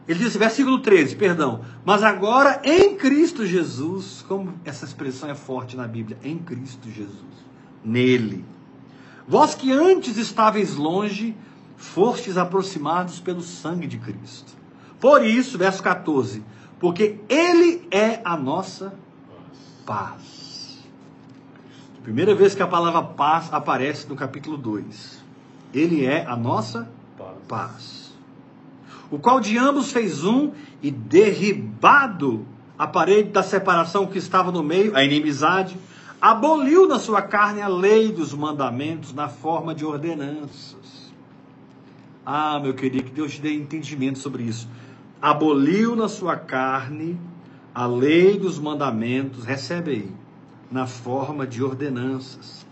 Ele diz, versículo 13, perdão. Mas agora em Cristo Jesus, como essa expressão é forte na Bíblia, em Cristo Jesus, nele. Vós que antes estáveis longe, fostes aproximados pelo sangue de Cristo. Por isso, verso 14, porque ele é a nossa paz. Primeira vez que a palavra paz aparece no capítulo 2. Ele é a nossa paz. paz. O qual de ambos fez um e derribado a parede da separação que estava no meio, a inimizade, aboliu na sua carne a lei dos mandamentos na forma de ordenanças. Ah, meu querido, que Deus te dê entendimento sobre isso. Aboliu na sua carne a lei dos mandamentos, recebe aí na forma de ordenanças,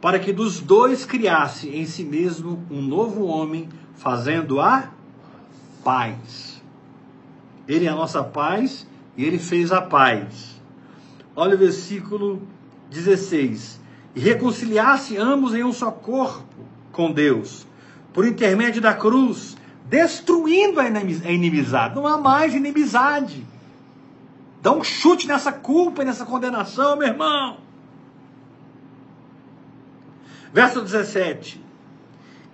para que dos dois criasse em si mesmo um novo homem, fazendo a paz. Ele é a nossa paz e ele fez a paz. Olha o versículo 16. E reconciliasse ambos em um só corpo com Deus, por intermédio da cruz, destruindo a inimizade. Não há mais inimizade. Dá um chute nessa culpa e nessa condenação, meu irmão. Verso 17.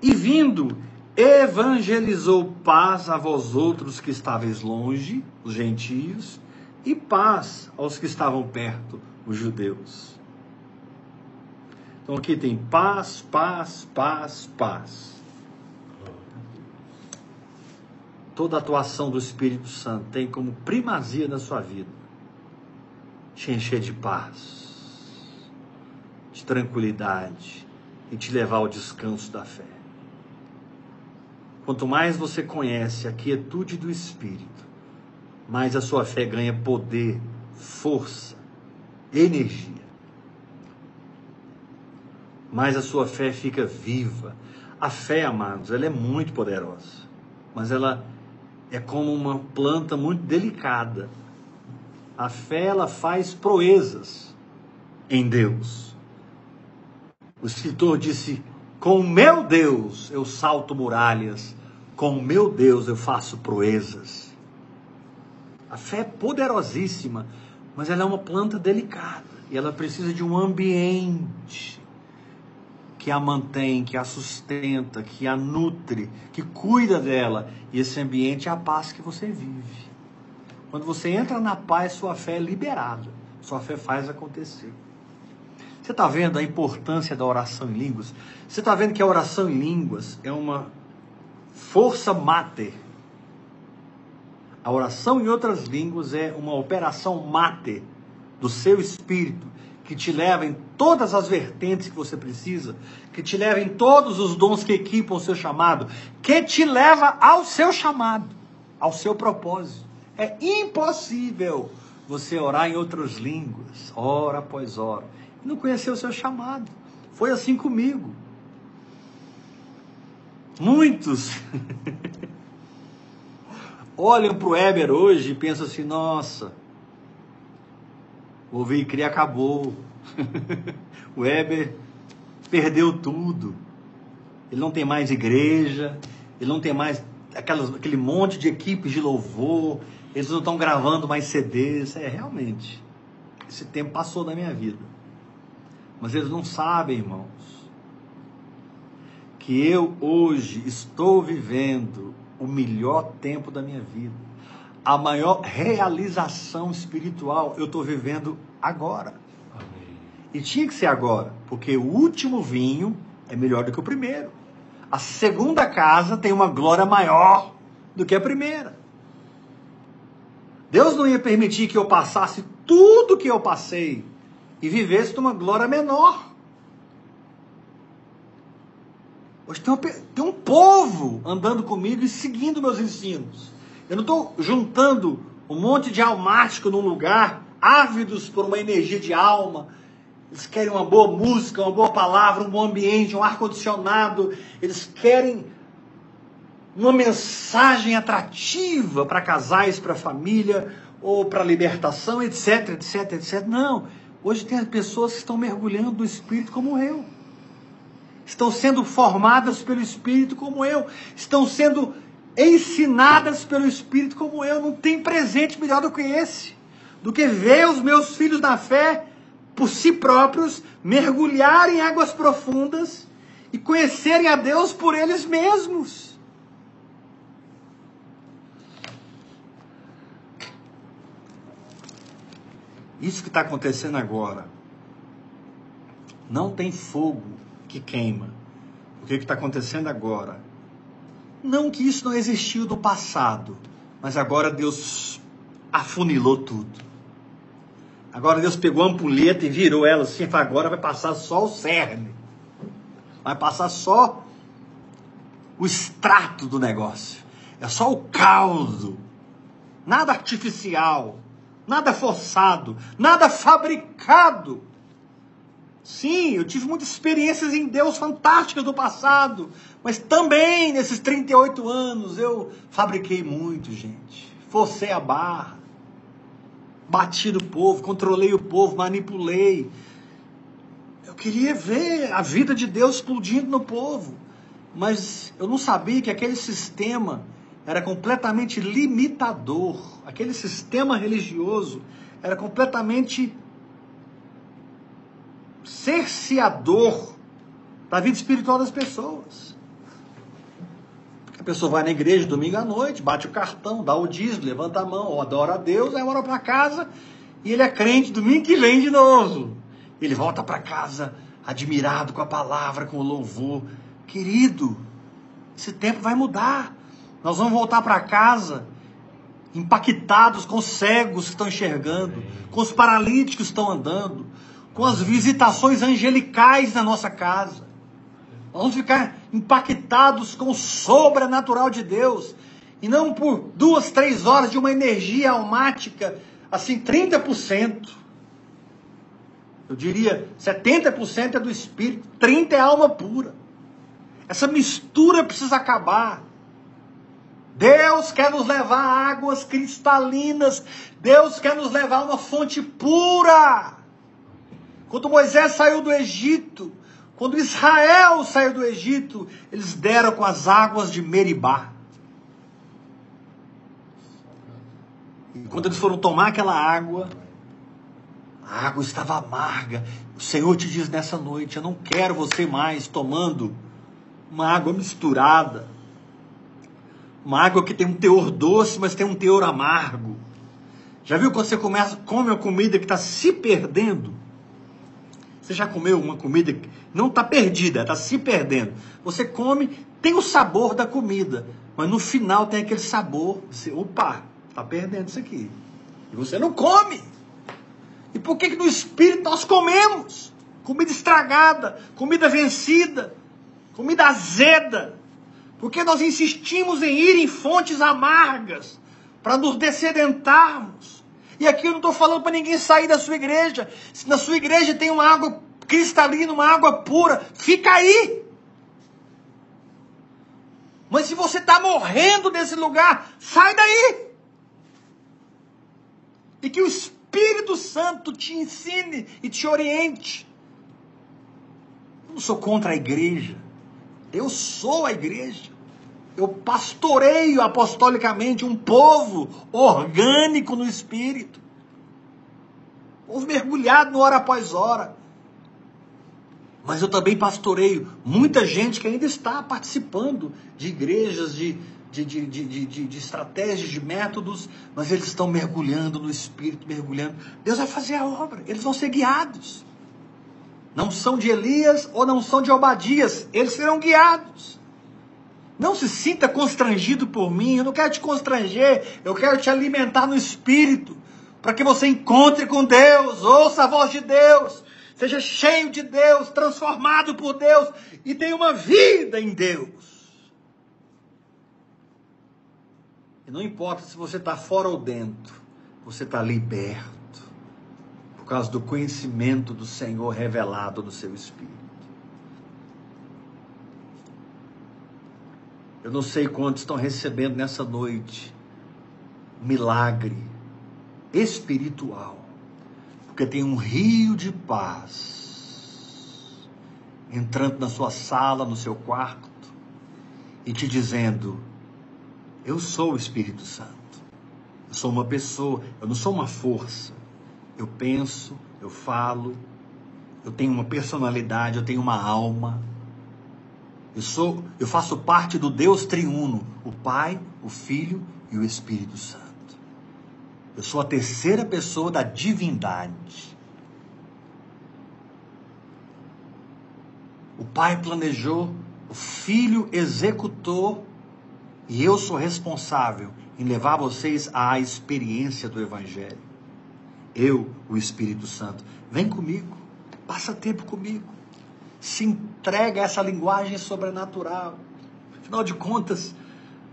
E vindo, evangelizou paz a vós outros que estáveis longe, os gentios, e paz aos que estavam perto, os judeus. Então aqui tem paz, paz, paz, paz. Toda atuação do Espírito Santo tem como primazia na sua vida te encher de paz, de tranquilidade e te levar ao descanso da fé. Quanto mais você conhece a quietude do Espírito, mais a sua fé ganha poder, força, energia. mais a sua fé fica viva. A fé, amados, ela é muito poderosa, mas ela é como uma planta muito delicada. A fé ela faz proezas em Deus. O escritor disse: Com o meu Deus eu salto muralhas, com o meu Deus eu faço proezas. A fé é poderosíssima, mas ela é uma planta delicada e ela precisa de um ambiente que a mantém, que a sustenta, que a nutre, que cuida dela. E esse ambiente é a paz que você vive. Quando você entra na paz, sua fé é liberada. Sua fé faz acontecer. Você está vendo a importância da oração em línguas? Você está vendo que a oração em línguas é uma força mater. A oração em outras línguas é uma operação mater do seu espírito que te leva em todas as vertentes que você precisa, que te leva em todos os dons que equipam o seu chamado, que te leva ao seu chamado, ao seu propósito. É impossível você orar em outras línguas, hora após hora não conheceu o seu chamado. Foi assim comigo. Muitos olham para o Weber hoje e pensam assim: nossa, o Ouvir acabou. o Weber perdeu tudo. Ele não tem mais igreja, ele não tem mais aquelas, aquele monte de equipes de louvor, eles não estão gravando mais CDs. É, realmente, esse tempo passou da minha vida. Mas eles não sabem, irmãos, que eu hoje estou vivendo o melhor tempo da minha vida. A maior realização espiritual eu estou vivendo agora. Amém. E tinha que ser agora, porque o último vinho é melhor do que o primeiro. A segunda casa tem uma glória maior do que a primeira. Deus não ia permitir que eu passasse tudo que eu passei e vivesse numa glória menor. Hoje tem um, tem um povo andando comigo e seguindo meus ensinos. Eu não estou juntando um monte de almático num lugar, ávidos por uma energia de alma. Eles querem uma boa música, uma boa palavra, um bom ambiente, um ar-condicionado. Eles querem uma mensagem atrativa para casais, para família, ou para libertação, etc, etc, etc. Não. Hoje tem pessoas que estão mergulhando no Espírito como eu. Estão sendo formadas pelo Espírito como eu. Estão sendo ensinadas pelo Espírito como eu. Não tem presente melhor do que esse. Do que ver os meus filhos na fé, por si próprios, mergulharem em águas profundas e conhecerem a Deus por eles mesmos. Isso que está acontecendo agora não tem fogo que queima. O que está acontecendo agora? Não que isso não existiu no passado, mas agora Deus afunilou tudo. Agora Deus pegou a ampulheta e virou ela assim, agora vai passar só o cerne. Vai passar só o extrato do negócio. É só o caldo. Nada artificial nada forçado, nada fabricado. Sim, eu tive muitas experiências em Deus fantásticas do passado, mas também nesses 38 anos eu fabriquei muito, gente. Forcei a barra, bati no povo, controlei o povo, manipulei. Eu queria ver a vida de Deus explodindo no povo, mas eu não sabia que aquele sistema era completamente limitador. Aquele sistema religioso era completamente cerceador da vida espiritual das pessoas. A pessoa vai na igreja domingo à noite, bate o cartão, dá o dízimo, levanta a mão, adora a Deus, aí ora para casa e ele é crente domingo que vem de novo. Ele volta para casa admirado com a palavra, com o louvor. Querido, esse tempo vai mudar. Nós vamos voltar para casa impactados com os cegos que estão enxergando, com os paralíticos que estão andando, com as visitações angelicais na nossa casa. Nós vamos ficar impactados com o sobrenatural de Deus. E não por duas, três horas de uma energia almática, assim, 30%. Eu diria 70% é do espírito, 30% é alma pura. Essa mistura precisa acabar. Deus quer nos levar a águas cristalinas. Deus quer nos levar a uma fonte pura. Quando Moisés saiu do Egito, quando Israel saiu do Egito, eles deram com as águas de Meribá. E quando eles foram tomar aquela água, a água estava amarga. O Senhor te diz nessa noite: Eu não quero você mais tomando uma água misturada. Uma água que tem um teor doce, mas tem um teor amargo. Já viu quando você começa, come uma comida que está se perdendo? Você já comeu uma comida que não está perdida, está se perdendo. Você come, tem o sabor da comida, mas no final tem aquele sabor. Você, opa, está perdendo isso aqui. E você não come. E por que, que no espírito nós comemos? Comida estragada, comida vencida, comida azeda. Porque nós insistimos em ir em fontes amargas para nos descedentarmos. E aqui eu não estou falando para ninguém sair da sua igreja. Se na sua igreja tem uma água cristalina, uma água pura, fica aí. Mas se você está morrendo nesse lugar, sai daí. E que o Espírito Santo te ensine e te oriente. Eu não sou contra a igreja. Eu sou a igreja. Eu pastoreio apostolicamente um povo orgânico no espírito. Povo mergulhado no hora após hora. Mas eu também pastoreio muita gente que ainda está participando de igrejas, de, de, de, de, de, de estratégias, de métodos, mas eles estão mergulhando no espírito, mergulhando. Deus vai fazer a obra, eles vão ser guiados não são de Elias ou não são de Obadias, eles serão guiados. Não se sinta constrangido por mim, eu não quero te constranger, eu quero te alimentar no espírito, para que você encontre com Deus, ouça a voz de Deus, seja cheio de Deus, transformado por Deus e tenha uma vida em Deus. E não importa se você está fora ou dentro, você está liberto por causa do conhecimento do Senhor revelado no seu espírito. Eu não sei quantos estão recebendo nessa noite milagre espiritual, porque tem um rio de paz entrando na sua sala, no seu quarto e te dizendo: Eu sou o Espírito Santo. Eu sou uma pessoa, eu não sou uma força eu penso, eu falo, eu tenho uma personalidade, eu tenho uma alma. Eu sou, eu faço parte do Deus triuno, o Pai, o Filho e o Espírito Santo. Eu sou a terceira pessoa da divindade. O Pai planejou, o Filho executou e eu sou responsável em levar vocês à experiência do Evangelho eu, o Espírito Santo. Vem comigo, passa tempo comigo, se entrega a essa linguagem sobrenatural. Afinal de contas,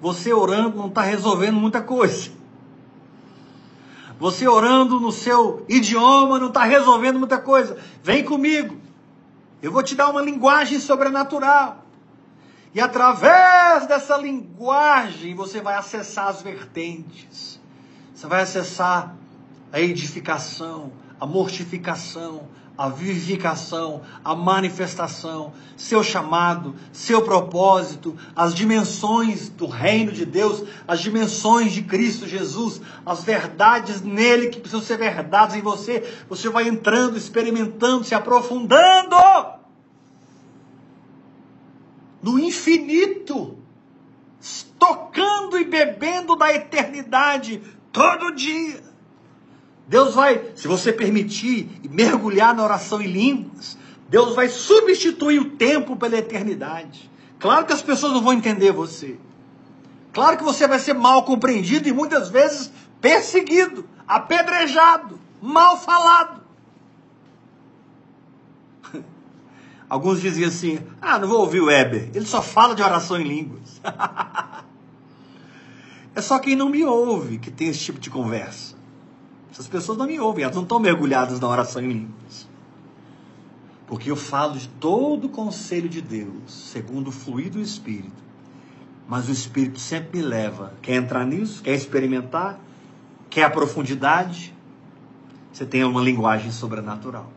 você orando não está resolvendo muita coisa. Você orando no seu idioma não está resolvendo muita coisa. Vem comigo. Eu vou te dar uma linguagem sobrenatural. E através dessa linguagem você vai acessar as vertentes. Você vai acessar a edificação, a mortificação, a vivificação, a manifestação, seu chamado, seu propósito, as dimensões do reino de Deus, as dimensões de Cristo Jesus, as verdades nele que precisam ser verdades em você. Você vai entrando, experimentando, se aprofundando no infinito, tocando e bebendo da eternidade todo dia. Deus vai, se você permitir mergulhar na oração em línguas, Deus vai substituir o tempo pela eternidade. Claro que as pessoas não vão entender você. Claro que você vai ser mal compreendido e muitas vezes perseguido, apedrejado, mal falado. Alguns diziam assim: ah, não vou ouvir o Weber, ele só fala de oração em línguas. é só quem não me ouve que tem esse tipo de conversa. Essas pessoas não me ouvem, elas não estão mergulhadas na oração em línguas. Porque eu falo de todo o conselho de Deus, segundo o fluido do Espírito. Mas o Espírito sempre me leva. Quer entrar nisso? Quer experimentar? Quer a profundidade? Você tem uma linguagem sobrenatural.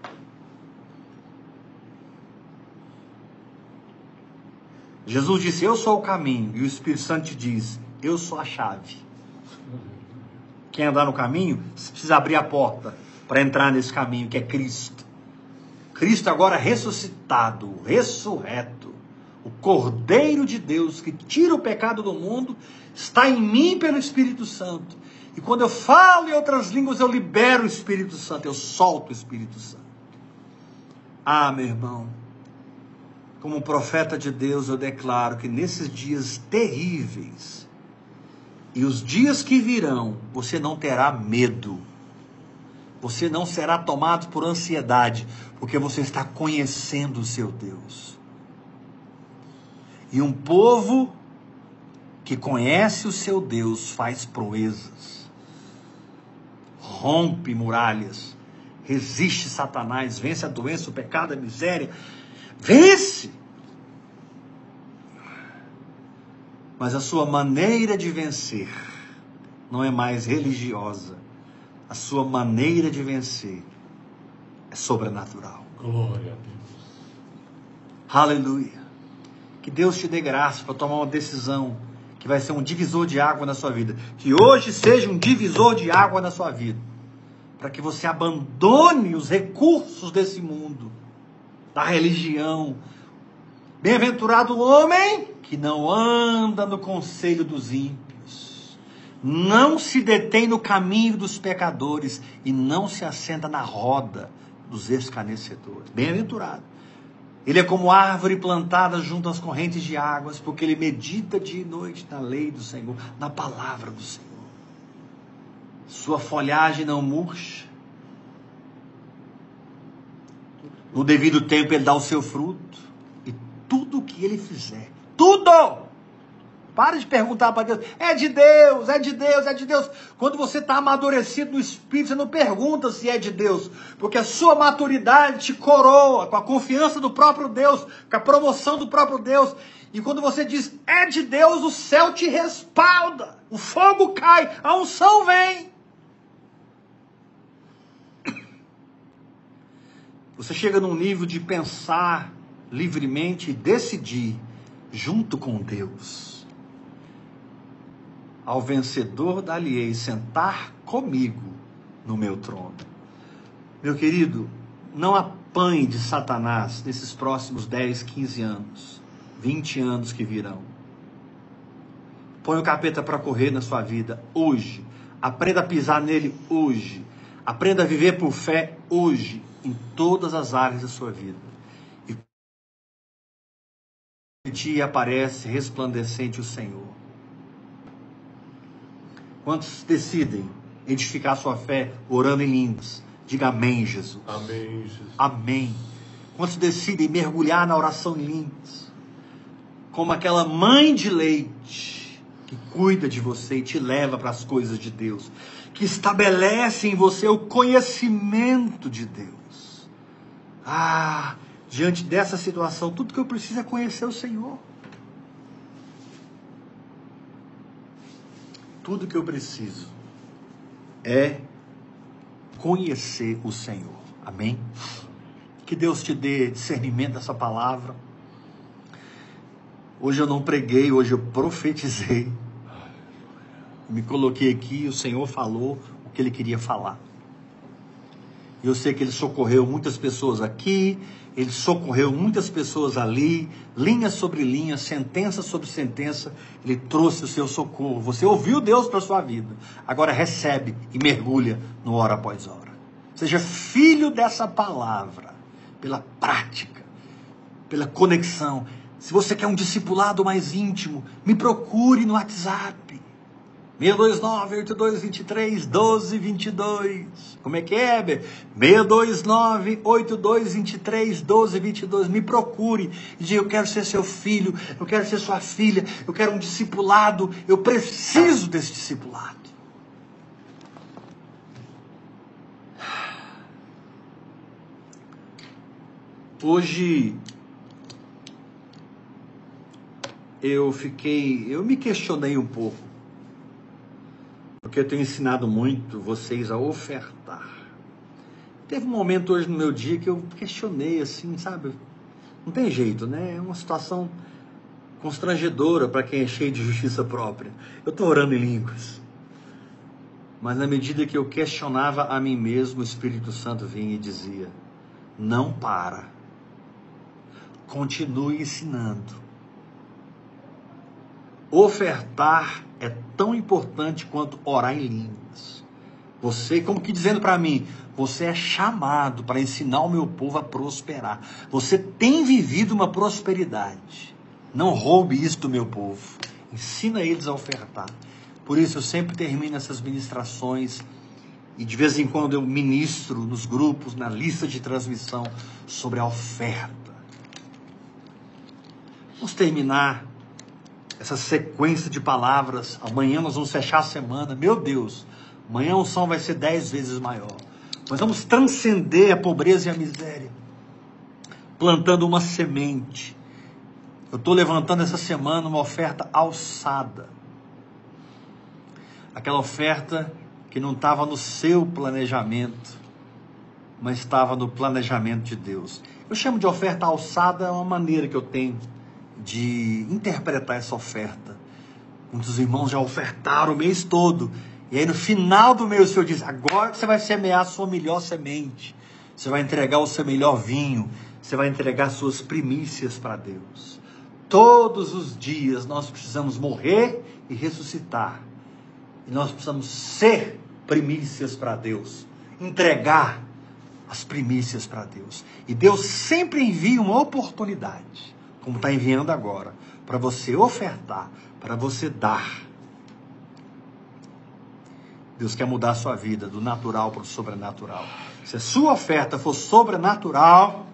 Jesus disse: Eu sou o caminho. E o Espírito Santo te diz: Eu sou a chave. Quem andar no caminho, precisa abrir a porta para entrar nesse caminho que é Cristo. Cristo agora ressuscitado, ressurreto, o Cordeiro de Deus que tira o pecado do mundo, está em mim pelo Espírito Santo. E quando eu falo em outras línguas, eu libero o Espírito Santo, eu solto o Espírito Santo. Ah, meu irmão, como profeta de Deus, eu declaro que nesses dias terríveis e os dias que virão, você não terá medo. Você não será tomado por ansiedade, porque você está conhecendo o seu Deus. E um povo que conhece o seu Deus faz proezas, rompe muralhas, resiste Satanás, vence a doença, o pecado, a miséria, vence. Mas a sua maneira de vencer não é mais religiosa. A sua maneira de vencer é sobrenatural. Glória a Deus. Aleluia. Que Deus te dê graça para tomar uma decisão que vai ser um divisor de água na sua vida. Que hoje seja um divisor de água na sua vida. Para que você abandone os recursos desse mundo, da religião. Bem-aventurado o homem que não anda no conselho dos ímpios, não se detém no caminho dos pecadores e não se assenta na roda dos escarnecedores. Bem-aventurado. Ele é como árvore plantada junto às correntes de águas, porque ele medita dia e noite na lei do Senhor, na palavra do Senhor. Sua folhagem não murcha. No devido tempo ele dá o seu fruto. Tudo que ele fizer, tudo para de perguntar para Deus. É de Deus, é de Deus, é de Deus. Quando você está amadurecido no Espírito, você não pergunta se é de Deus. Porque a sua maturidade te coroa com a confiança do próprio Deus, com a promoção do próprio Deus. E quando você diz é de Deus, o céu te respalda. O fogo cai, a unção vem. Você chega num nível de pensar livremente decidir junto com Deus ao vencedor dali sentar comigo no meu trono. Meu querido, não apanhe de Satanás nesses próximos 10, 15 anos, 20 anos que virão. Põe o capeta para correr na sua vida hoje. Aprenda a pisar nele hoje. Aprenda a viver por fé hoje, em todas as áreas da sua vida. E de ti aparece resplandecente o Senhor. Quantos decidem edificar sua fé orando em línguas? Diga amém, Jesus. Amém, Jesus. Amém. Quantos decidem mergulhar na oração em línguas? Como aquela mãe de leite que cuida de você e te leva para as coisas de Deus, que estabelece em você o conhecimento de Deus. Ah, diante dessa situação, tudo que eu preciso é conhecer o Senhor. Tudo que eu preciso é conhecer o Senhor. Amém? Que Deus te dê discernimento dessa palavra. Hoje eu não preguei, hoje eu profetizei. Me coloquei aqui, o Senhor falou o que ele queria falar. Eu sei que ele socorreu muitas pessoas aqui, ele socorreu muitas pessoas ali, linha sobre linha, sentença sobre sentença, ele trouxe o seu socorro. Você ouviu Deus para sua vida, agora recebe e mergulha no hora após hora. Seja filho dessa palavra, pela prática, pela conexão. Se você quer um discipulado mais íntimo, me procure no WhatsApp. 629 8223 1222. Como é que é, Be? 629 8223 1222. Me procure diga: Eu quero ser seu filho, eu quero ser sua filha, eu quero um discipulado, eu preciso desse discipulado. Hoje eu fiquei, eu me questionei um pouco, porque eu tenho ensinado muito vocês a ofertar. Teve um momento hoje no meu dia que eu questionei assim, sabe? Não tem jeito, né? É uma situação constrangedora para quem é cheio de justiça própria. Eu estou orando em línguas. Mas na medida que eu questionava a mim mesmo, o Espírito Santo vinha e dizia: Não para. Continue ensinando. Ofertar é tão importante quanto orar em línguas. Você, como que dizendo para mim, você é chamado para ensinar o meu povo a prosperar. Você tem vivido uma prosperidade. Não roube isso do meu povo. Ensina eles a ofertar. Por isso eu sempre termino essas ministrações e de vez em quando eu ministro nos grupos, na lista de transmissão sobre a oferta. Vamos terminar essa sequência de palavras. Amanhã nós vamos fechar a semana. Meu Deus, amanhã a unção vai ser dez vezes maior. Nós vamos transcender a pobreza e a miséria, plantando uma semente. Eu estou levantando essa semana uma oferta alçada. Aquela oferta que não estava no seu planejamento, mas estava no planejamento de Deus. Eu chamo de oferta alçada, é uma maneira que eu tenho de interpretar essa oferta. Muitos irmãos já ofertaram o mês todo. E aí no final do mês o Senhor diz: agora você vai semear a sua melhor semente, você vai entregar o seu melhor vinho, você vai entregar suas primícias para Deus. Todos os dias nós precisamos morrer e ressuscitar. E nós precisamos ser primícias para Deus, entregar as primícias para Deus. E Deus sempre envia uma oportunidade como está enviando agora, para você ofertar, para você dar. Deus quer mudar a sua vida do natural para o sobrenatural. Se a sua oferta for sobrenatural,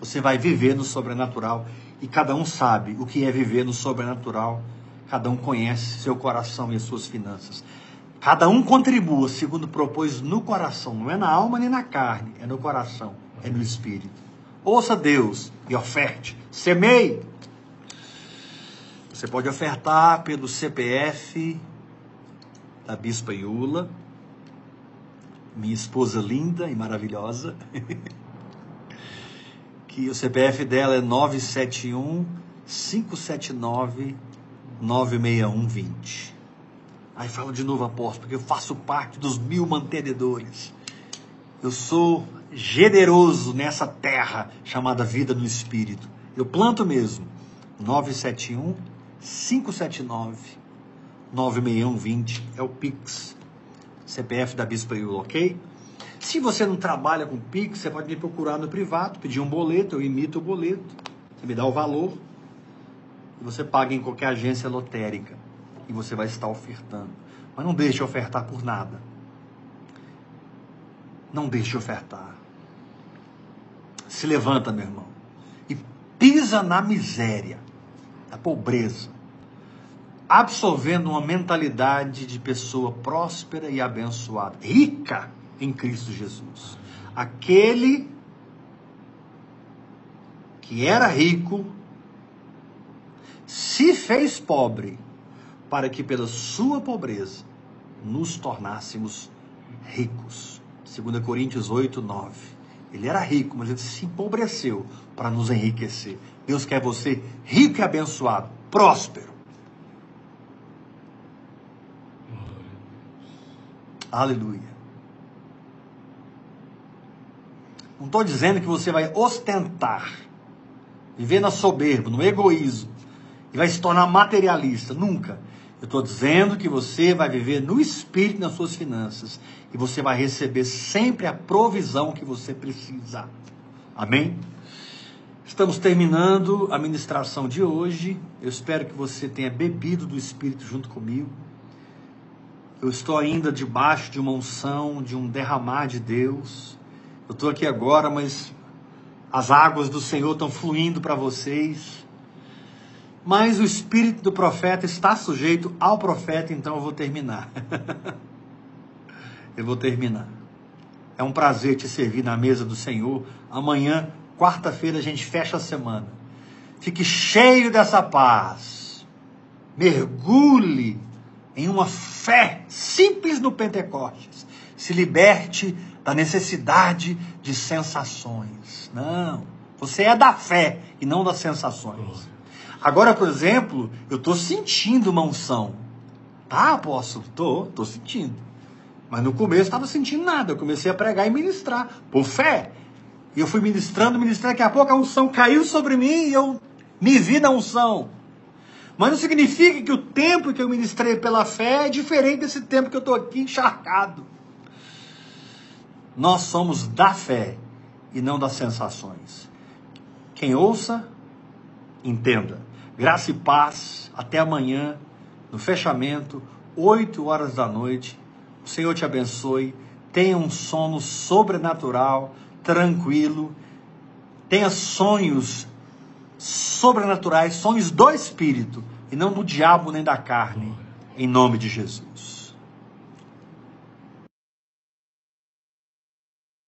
você vai viver no sobrenatural. E cada um sabe o que é viver no sobrenatural. Cada um conhece seu coração e as suas finanças. Cada um contribua segundo propôs no coração. Não é na alma nem na carne, é no coração, é no espírito. Ouça Deus e oferte. Semeie. Você pode ofertar pelo CPF da Bispa Iula, minha esposa linda e maravilhosa. que o CPF dela é 971 579 96120. Aí fala de novo, apóstolo, porque eu faço parte dos mil mantenedores. Eu sou generoso nessa terra chamada vida no Espírito. Eu planto mesmo. 971 579 96120 é o Pix. CPF da Bispa Iula, ok? Se você não trabalha com Pix, você pode me procurar no privado, pedir um boleto, eu imito o boleto, você me dá o valor e você paga em qualquer agência lotérica e você vai estar ofertando. Mas não deixe de ofertar por nada. Não deixe de ofertar. Se levanta, meu irmão, e pisa na miséria, na pobreza, absorvendo uma mentalidade de pessoa próspera e abençoada, rica em Cristo Jesus. Aquele que era rico se fez pobre para que pela sua pobreza nos tornássemos ricos. 2 Coríntios 8, 9. Ele era rico, mas ele se empobreceu para nos enriquecer. Deus quer você rico e abençoado, próspero. Aleluia. Não estou dizendo que você vai ostentar, viver na soberba, no egoísmo, e vai se tornar materialista. Nunca. Eu estou dizendo que você vai viver no espírito nas suas finanças e você vai receber sempre a provisão que você precisa. Amém? Estamos terminando a ministração de hoje. Eu espero que você tenha bebido do Espírito junto comigo. Eu estou ainda debaixo de uma unção, de um derramar de Deus. Eu estou aqui agora, mas as águas do Senhor estão fluindo para vocês. Mas o espírito do profeta está sujeito ao profeta, então eu vou terminar. eu vou terminar. É um prazer te servir na mesa do Senhor. Amanhã Quarta-feira a gente fecha a semana. Fique cheio dessa paz. Mergulhe em uma fé simples no Pentecostes. Se liberte da necessidade de sensações. Não. Você é da fé e não das sensações. Agora, por exemplo, eu estou sentindo uma unção. Tá, apóstolo? Tô, tô sentindo. Mas no começo estava sentindo nada. Eu comecei a pregar e ministrar por fé. E eu fui ministrando, ministrando. Daqui a pouco a unção caiu sobre mim e eu me vi na unção. Mas não significa que o tempo que eu ministrei pela fé é diferente desse tempo que eu estou aqui encharcado. Nós somos da fé e não das sensações. Quem ouça, entenda. Graça e paz. Até amanhã, no fechamento, 8 horas da noite. O Senhor te abençoe. Tenha um sono sobrenatural, tranquilo. Tenha sonhos sobrenaturais, sonhos do Espírito, e não do diabo nem da carne. Em nome de Jesus.